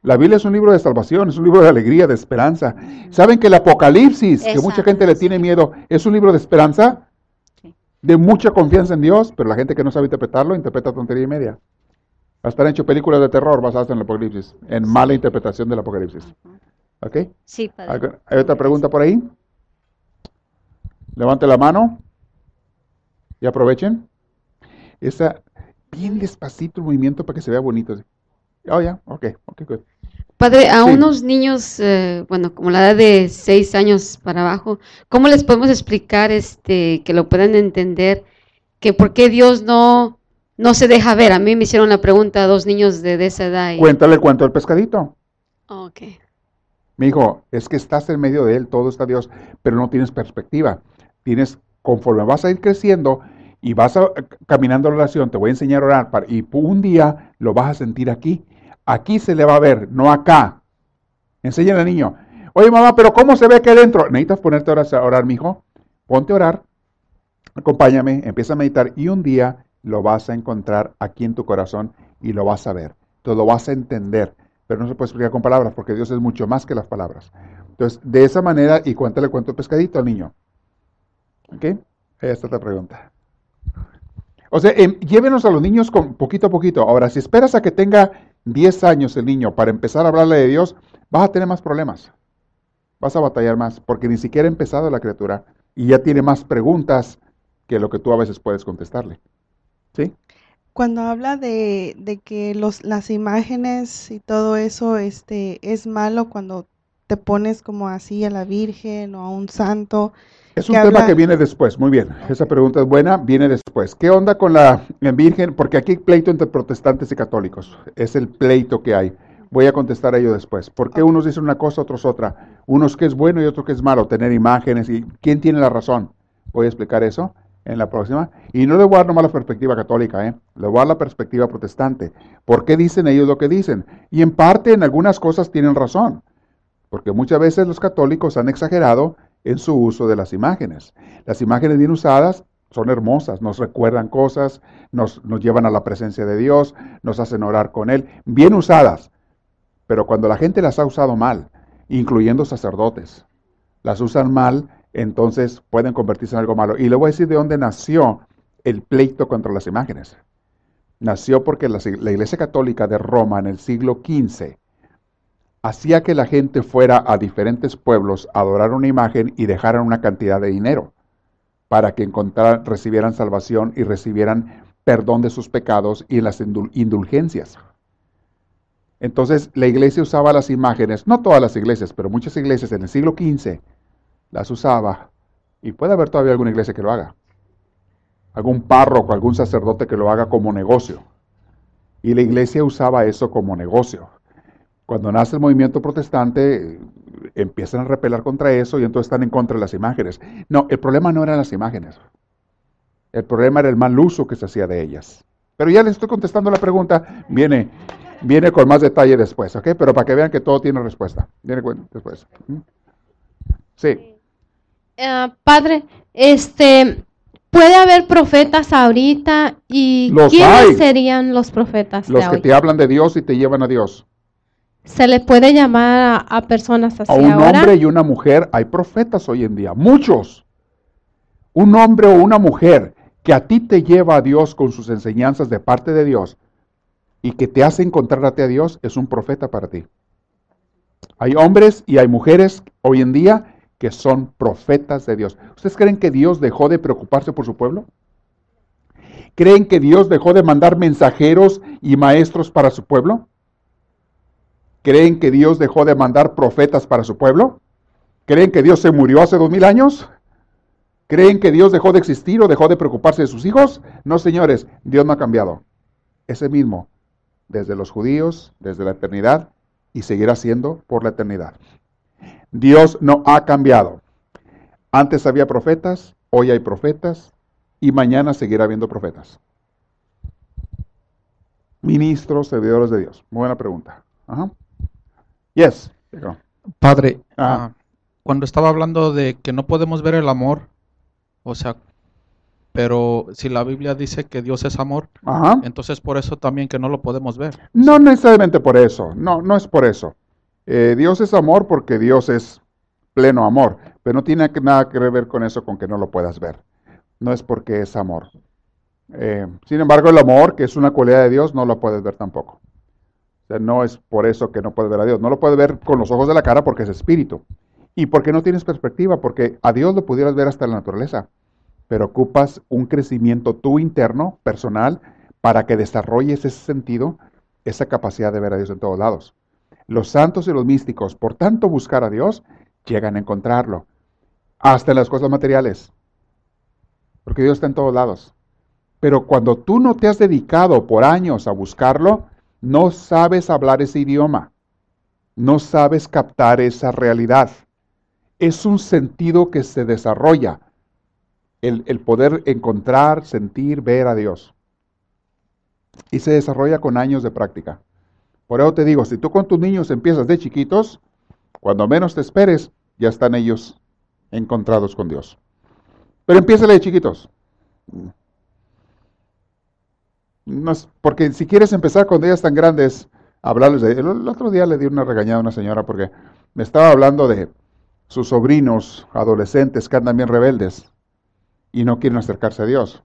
La Biblia es un libro de salvación, es un libro de alegría, de esperanza. ¿Saben que el Apocalipsis, que mucha gente le tiene miedo, es un libro de esperanza? De mucha confianza en Dios, pero la gente que no sabe interpretarlo, interpreta tontería y media. Hasta han hecho películas de terror basadas en el Apocalipsis, en mala interpretación del Apocalipsis. ¿Ok? Sí, padre. ¿Hay otra pregunta por ahí? Levante la mano y aprovechen. Esa, bien despacito el movimiento para que se vea bonito. Oh, ya, ok, ok, good. Padre, a unos niños, eh, bueno, como la edad de seis años para abajo, ¿cómo les podemos explicar este que lo puedan entender que por qué Dios no no se deja ver? A mí me hicieron la pregunta a dos niños de, esa edad. Cuéntale el cuento del pescadito. Ok. Me dijo, es que estás en medio de él, todo está Dios, pero no tienes perspectiva. Tienes, conforme vas a ir creciendo y vas a, caminando la oración, te voy a enseñar a orar y un día lo vas a sentir aquí. Aquí se le va a ver, no acá. Enséñale al niño. Oye, mamá, pero ¿cómo se ve aquí adentro? Necesitas ponerte a orar, mijo. Ponte a orar. Acompáñame, empieza a meditar y un día lo vas a encontrar aquí en tu corazón y lo vas a ver. Entonces lo vas a entender, pero no se puede explicar con palabras porque Dios es mucho más que las palabras. Entonces, de esa manera, y cuéntale cuento el pescadito al niño. ¿Ok? Ahí está la pregunta. O sea, em, llévenos a los niños con poquito a poquito. Ahora, si esperas a que tenga 10 años el niño para empezar a hablarle de Dios, vas a tener más problemas. Vas a batallar más, porque ni siquiera ha empezado la criatura y ya tiene más preguntas que lo que tú a veces puedes contestarle. ¿Sí? Cuando habla de, de que los, las imágenes y todo eso este, es malo cuando te pones como así a la Virgen o a un santo. Es un tema que viene después, muy bien. Esa pregunta es buena, viene después. ¿Qué onda con la Virgen? Porque aquí hay pleito entre protestantes y católicos. Es el pleito que hay. Voy a contestar a ello después. ¿Por qué unos dicen una cosa, otros otra? Unos que es bueno y otros que es malo, tener imágenes. y ¿Quién tiene la razón? Voy a explicar eso en la próxima. Y no le voy a dar nomás la perspectiva católica, ¿eh? le voy a dar la perspectiva protestante. ¿Por qué dicen ellos lo que dicen? Y en parte en algunas cosas tienen razón, porque muchas veces los católicos han exagerado en su uso de las imágenes. Las imágenes bien usadas son hermosas, nos recuerdan cosas, nos, nos llevan a la presencia de Dios, nos hacen orar con Él, bien usadas. Pero cuando la gente las ha usado mal, incluyendo sacerdotes, las usan mal entonces pueden convertirse en algo malo. Y le voy a decir de dónde nació el pleito contra las imágenes. Nació porque la, Iglesia Católica de Roma en el siglo XV hacía que la gente fuera a diferentes pueblos a adorar una imagen y dejaran una cantidad de dinero para que encontraran, recibieran salvación y recibieran perdón de sus pecados y las indulgencias. Entonces la iglesia usaba las imágenes, no todas las iglesias, pero muchas iglesias en el siglo XV las usaba. Y puede haber todavía alguna iglesia que lo haga. Algún párroco, algún sacerdote que lo haga como negocio. Y la iglesia usaba eso como negocio. Cuando nace el movimiento protestante, empiezan a repelar contra eso y entonces están en contra de las imágenes. No, el problema no eran las imágenes. El problema era el mal uso que se hacía de ellas. Pero ya les estoy contestando la pregunta. Viene, viene con más detalle después, ¿ok? Pero para que vean que todo tiene respuesta. Viene después. ¿Mm? Sí. Eh, padre, este, puede haber profetas ahorita y ¿quiénes serían los profetas? Los que te hablan de Dios y te llevan a Dios. ¿Se le puede llamar a, personas así A un hombre y una mujer, hay profetas hoy en día, muchos. Un hombre o una mujer que a ti te lleva a Dios con sus enseñanzas de parte de Dios y que te hace encontrarte a Dios, es un profeta para ti. Hay hombres y hay mujeres hoy en día que son profetas de Dios. ¿Ustedes creen que Dios dejó de preocuparse por su pueblo? ¿Creen que Dios dejó de mandar mensajeros y maestros para su pueblo? ¿Creen que Dios dejó de mandar profetas para su pueblo? ¿Creen que Dios se murió hace dos mil años? ¿Creen que Dios dejó de existir o dejó de preocuparse de sus hijos? No, señores, Dios no ha cambiado. Ese mismo, desde los judíos, desde la eternidad, y seguirá siendo por la eternidad. Dios no ha cambiado. Antes había profetas, hoy hay profetas y mañana seguirá habiendo profetas. Ministros, servidores de Dios. Muy buena pregunta. Yes. Padre, ah, cuando estaba hablando de que no podemos ver el amor, o sea, pero si la Biblia dice que Dios es amor, entonces por eso también que no lo podemos ver. No necesariamente por eso, no, no es por eso. Eh, Dios es amor porque Dios es pleno amor, pero no tiene nada que ver con eso, con que no lo puedas ver. No es porque es amor. Eh, sin embargo, el amor, que es una cualidad de Dios, no lo puedes ver tampoco. O sea, no es por eso que no puedes ver a Dios. No lo puedes ver con los ojos de la cara porque es espíritu. Y porque no tienes perspectiva, porque a Dios lo pudieras ver hasta la naturaleza, pero ocupas un crecimiento tú interno, personal, para que desarrolles ese sentido, esa capacidad de ver a Dios en todos lados. Los santos y los místicos, por tanto buscar a Dios, llegan a encontrarlo. Hasta en las cosas materiales. Porque Dios está en todos lados. Pero cuando tú no te has dedicado por años a buscarlo, no sabes hablar ese idioma. No sabes captar esa realidad. Es un sentido que se desarrolla, el, el poder encontrar, sentir, ver a Dios. Y se desarrolla con años de práctica. Por eso te digo, si tú con tus niños empiezas de chiquitos, cuando menos te esperes, ya están ellos encontrados con Dios. Pero empieza de chiquitos. No porque si quieres empezar con ellas tan grandes, hablarles de... El otro día le di una regañada a una señora porque me estaba hablando de sus sobrinos adolescentes que andan bien rebeldes y no quieren acercarse a Dios.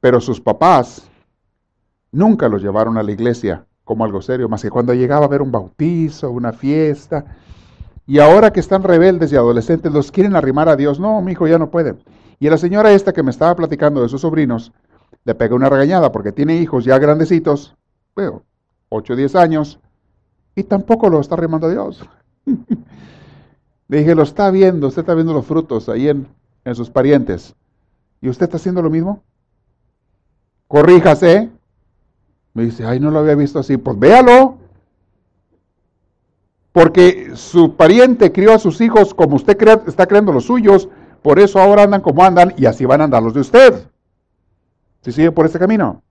Pero sus papás nunca los llevaron a la iglesia como algo serio, más que cuando llegaba a ver un bautizo, una fiesta. Y ahora que están rebeldes y adolescentes, los quieren arrimar a Dios. No, mi hijo ya no puede. Y la señora esta que me estaba platicando de sus sobrinos, le pega una regañada porque tiene hijos ya grandecitos, bueno, 8 o 10 años, y tampoco lo está arrimando a Dios. le dije, lo está viendo, usted está viendo los frutos ahí en, en sus parientes. ¿Y usted está haciendo lo mismo? Corríjase, me dice, ay, no lo había visto así. Pues véalo. Porque su pariente crió a sus hijos como usted está creando los suyos, por eso ahora andan como andan y así van a andar los de usted. Si sigue por este camino.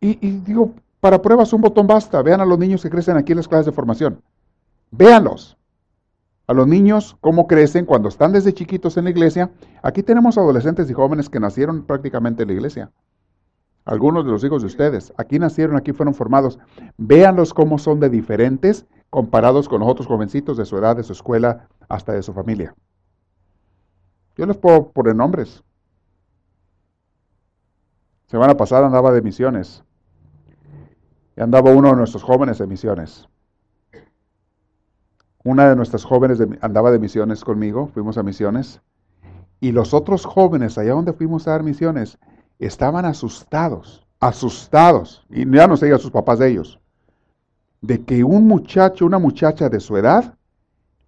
Y, y, digo, para pruebas un botón basta. Vean a los niños que crecen aquí en las clases de formación. Véanlos. A los niños, cómo crecen cuando están desde chiquitos en la iglesia. Aquí tenemos adolescentes y jóvenes que nacieron prácticamente en la iglesia algunos de los hijos de ustedes. Aquí nacieron, aquí fueron formados. Véanlos cómo son de diferentes comparados con los otros jovencitos de su edad, de su escuela, hasta de su familia. Yo les puedo poner nombres. Semana pasada andaba de misiones. Y andaba uno de nuestros jóvenes de misiones. Una de nuestras jóvenes andaba de misiones conmigo, fuimos a misiones. Y los otros jóvenes, allá donde fuimos a dar misiones, estaban asustados, asustados, y ya no sé a sus papás de ellos, de que un muchacho, una muchacha de su edad,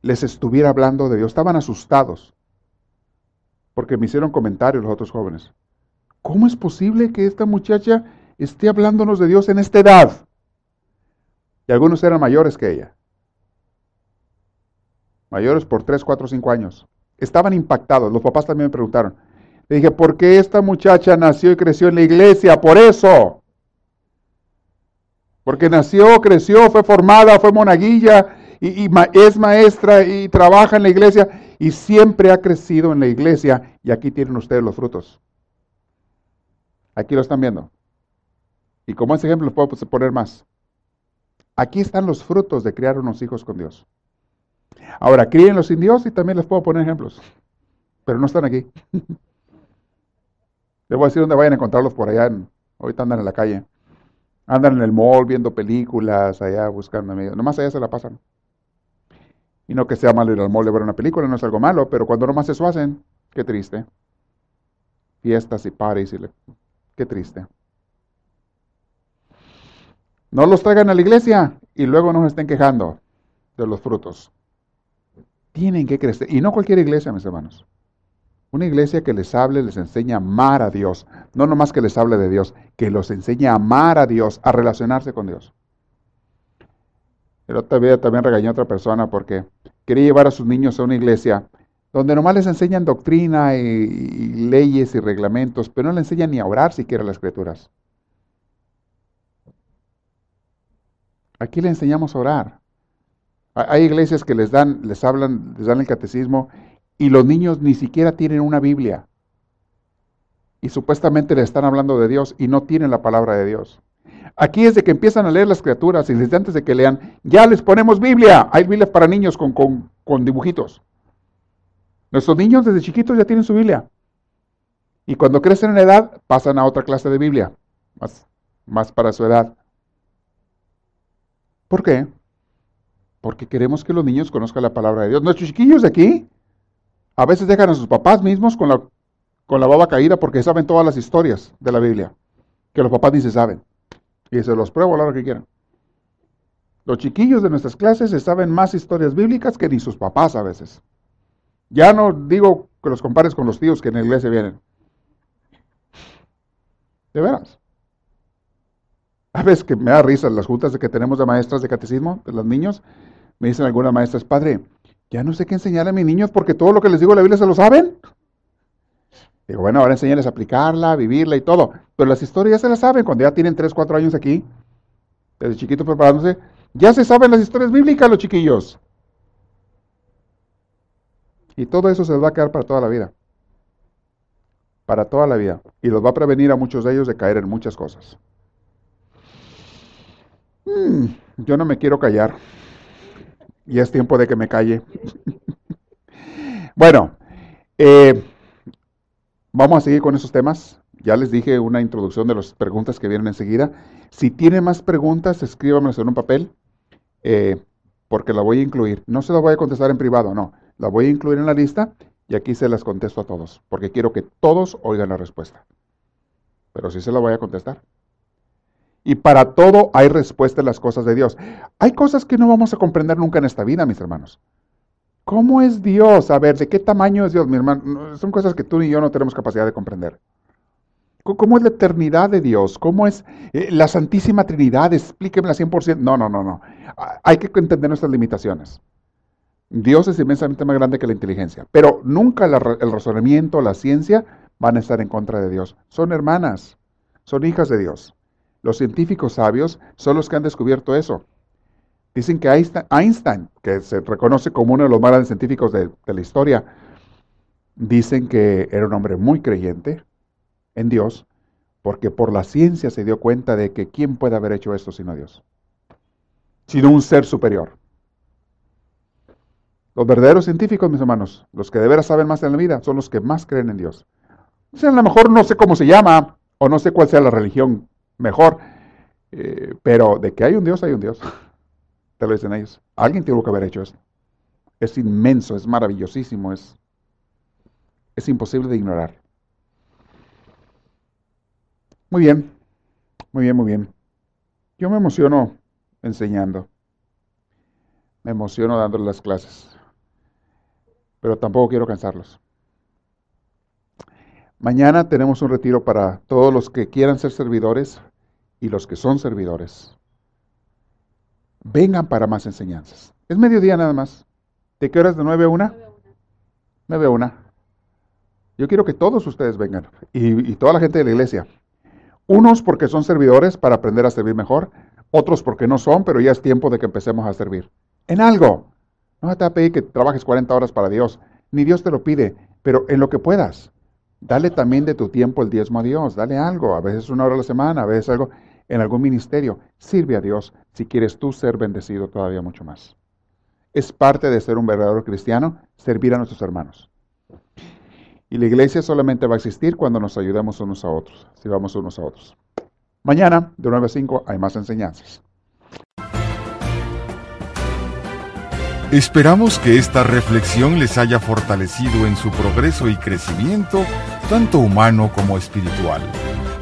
les estuviera hablando de Dios. Estaban asustados, porque me hicieron comentarios los otros jóvenes. ¿Cómo es posible que esta muchacha esté hablándonos de Dios en esta edad? Y algunos eran mayores que ella. Mayores por 3, 4, 5 años. Estaban impactados. Los papás también me preguntaron, le dije, ¿por qué esta muchacha nació y creció en la iglesia? Por eso. Porque nació, creció, fue formada, fue monaguilla y, es maestra y trabaja en la iglesia y siempre ha crecido en la iglesia. Y aquí tienen ustedes los frutos. Aquí lo están viendo. Y como ese ejemplo puedo poner más. Aquí están los frutos de criar unos hijos con Dios. Ahora, críenlos sin Dios y también les puedo poner ejemplos. Pero no están aquí. Les voy a decir dónde vayan a encontrarlos por allá. ahorita andan en la calle. Andan en el mall viendo películas, allá buscando amigos. Nomás allá se la pasan. Y no que sea malo ir al mall de ver una película, no es algo malo, pero cuando nomás eso hacen, qué triste. Fiestas y parties, y qué triste. No los traigan a la iglesia y luego no se estén quejando de los frutos. Tienen que crecer. Y no cualquier iglesia, mis hermanos. Una iglesia que les hable, les enseña a amar a Dios. No nomás que les hable de Dios, que los enseñe a amar a Dios, a relacionarse con Dios. El otro día también regañé a otra persona porque quería llevar a sus niños a una iglesia donde nomás les enseñan doctrina y, leyes y reglamentos, pero no les enseñan ni a orar siquiera las escrituras. Aquí les enseñamos a orar. Hay iglesias que les dan, les hablan, les dan el catecismo y los niños ni siquiera tienen una Biblia. Y supuestamente le están hablando de Dios y no tienen la palabra de Dios. Aquí desde que empiezan a leer las criaturas y desde antes de que lean, ya les ponemos Biblia. Hay Biblias para niños con, con, dibujitos. Nuestros niños desde chiquitos ya tienen su Biblia. Y cuando crecen en edad, pasan a otra clase de Biblia, más, más para su edad. ¿Por qué? Porque queremos que los niños conozcan la palabra de Dios. Nuestros chiquillos de aquí a veces dejan a sus papás mismos con la, con la baba caída porque saben todas las historias de la Biblia, que los papás ni se saben. Y se los pruebo a la hora que quieran. Los chiquillos de nuestras clases saben más historias bíblicas que ni sus papás a veces. Ya no digo que los compares con los tíos que en la iglesia vienen. De veras. A veces que me da risa las juntas de que tenemos de maestras de catecismo, de los niños, me dicen algunas maestras, padre, ya no sé qué enseñar a mis niños porque todo lo que les digo en la Biblia se lo saben. Digo, bueno, ahora enseñarles a aplicarla, a vivirla y todo. Pero las historias ya se las saben cuando ya tienen 3, 4 años aquí, desde chiquitos preparándose. Ya se saben las historias bíblicas los chiquillos. Y todo eso se les va a quedar para toda la vida. Para toda la vida. Y los va a prevenir a muchos de ellos de caer en muchas cosas. Hmm, yo no me quiero callar. Y es tiempo de que me calle. bueno, eh, vamos a seguir con esos temas. Ya les dije una introducción de las preguntas que vienen enseguida. Si tiene más preguntas, escríbamelas en un papel, eh, porque la voy a incluir. No se las voy a contestar en privado, no. La voy a incluir en la lista y aquí se las contesto a todos, porque quiero que todos oigan la respuesta. Pero sí se la voy a contestar. Y para todo hay respuesta en las cosas de Dios. Hay cosas que no vamos a comprender nunca en esta vida, mis hermanos. ¿Cómo es Dios? A ver, ¿de qué tamaño es Dios, mi hermano? Son cosas que tú y yo no tenemos capacidad de comprender. ¿Cómo es la eternidad de Dios? ¿Cómo es eh, la Santísima Trinidad? Explíquemela 100%. No, no, no, no. Hay que entender nuestras limitaciones. Dios es inmensamente más grande que la inteligencia, pero nunca el razonamiento, la ciencia van a estar en contra de Dios. Son hermanas, son hijas de Dios. Los científicos sabios son los que han descubierto eso. Dicen que Einstein, que se reconoce como uno de los más grandes científicos de, la historia, dicen que era un hombre muy creyente en Dios, porque por la ciencia se dio cuenta de que quién puede haber hecho esto sino Dios, sino un ser superior. Los verdaderos científicos, mis hermanos, los que de veras saben más en la vida, son los que más creen en Dios. O sea, a lo mejor no sé cómo se llama, o no sé cuál sea la religión mejor. Eh, pero de que hay un Dios, hay un Dios. Te lo dicen ellos. Alguien tuvo que haber hecho esto. Es inmenso, es maravillosísimo, es, es imposible de ignorar. Muy bien, muy bien, muy bien. Yo me emociono enseñando. Me emociono dándoles las clases. Pero tampoco quiero cansarlos. Mañana tenemos un retiro para todos los que quieran ser servidores y los que son servidores, vengan para más enseñanzas. Es mediodía nada más. ¿De qué horas? ¿De 9 a 1? 9 a 1. Yo quiero que todos ustedes vengan y, toda la gente de la iglesia. Unos porque son servidores para aprender a servir mejor, otros porque no son, pero ya es tiempo de que empecemos a servir. En algo. No te va a pedir que trabajes 40 horas para Dios, ni Dios te lo pide, pero en lo que puedas. Dale también de tu tiempo el diezmo a Dios, dale algo, a veces una hora a la semana, a veces algo en algún ministerio. Sirve a Dios si quieres tú ser bendecido todavía mucho más. Es parte de ser un verdadero cristiano servir a nuestros hermanos. Y la iglesia solamente va a existir cuando nos ayudemos unos a otros, si vamos unos a otros. Mañana, de 9 a 5, hay más enseñanzas. Esperamos que esta reflexión les haya fortalecido en su progreso y crecimiento, tanto humano como espiritual.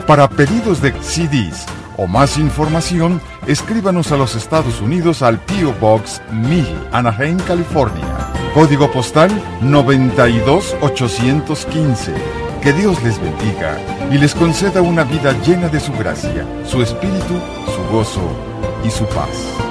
Para pedidos de CDs, o más información, escríbanos a los Estados Unidos al P.O. Box 1000, Anaheim, California. Código postal 92815. Que Dios les bendiga y les conceda una vida llena de su gracia, su espíritu, su gozo y su paz.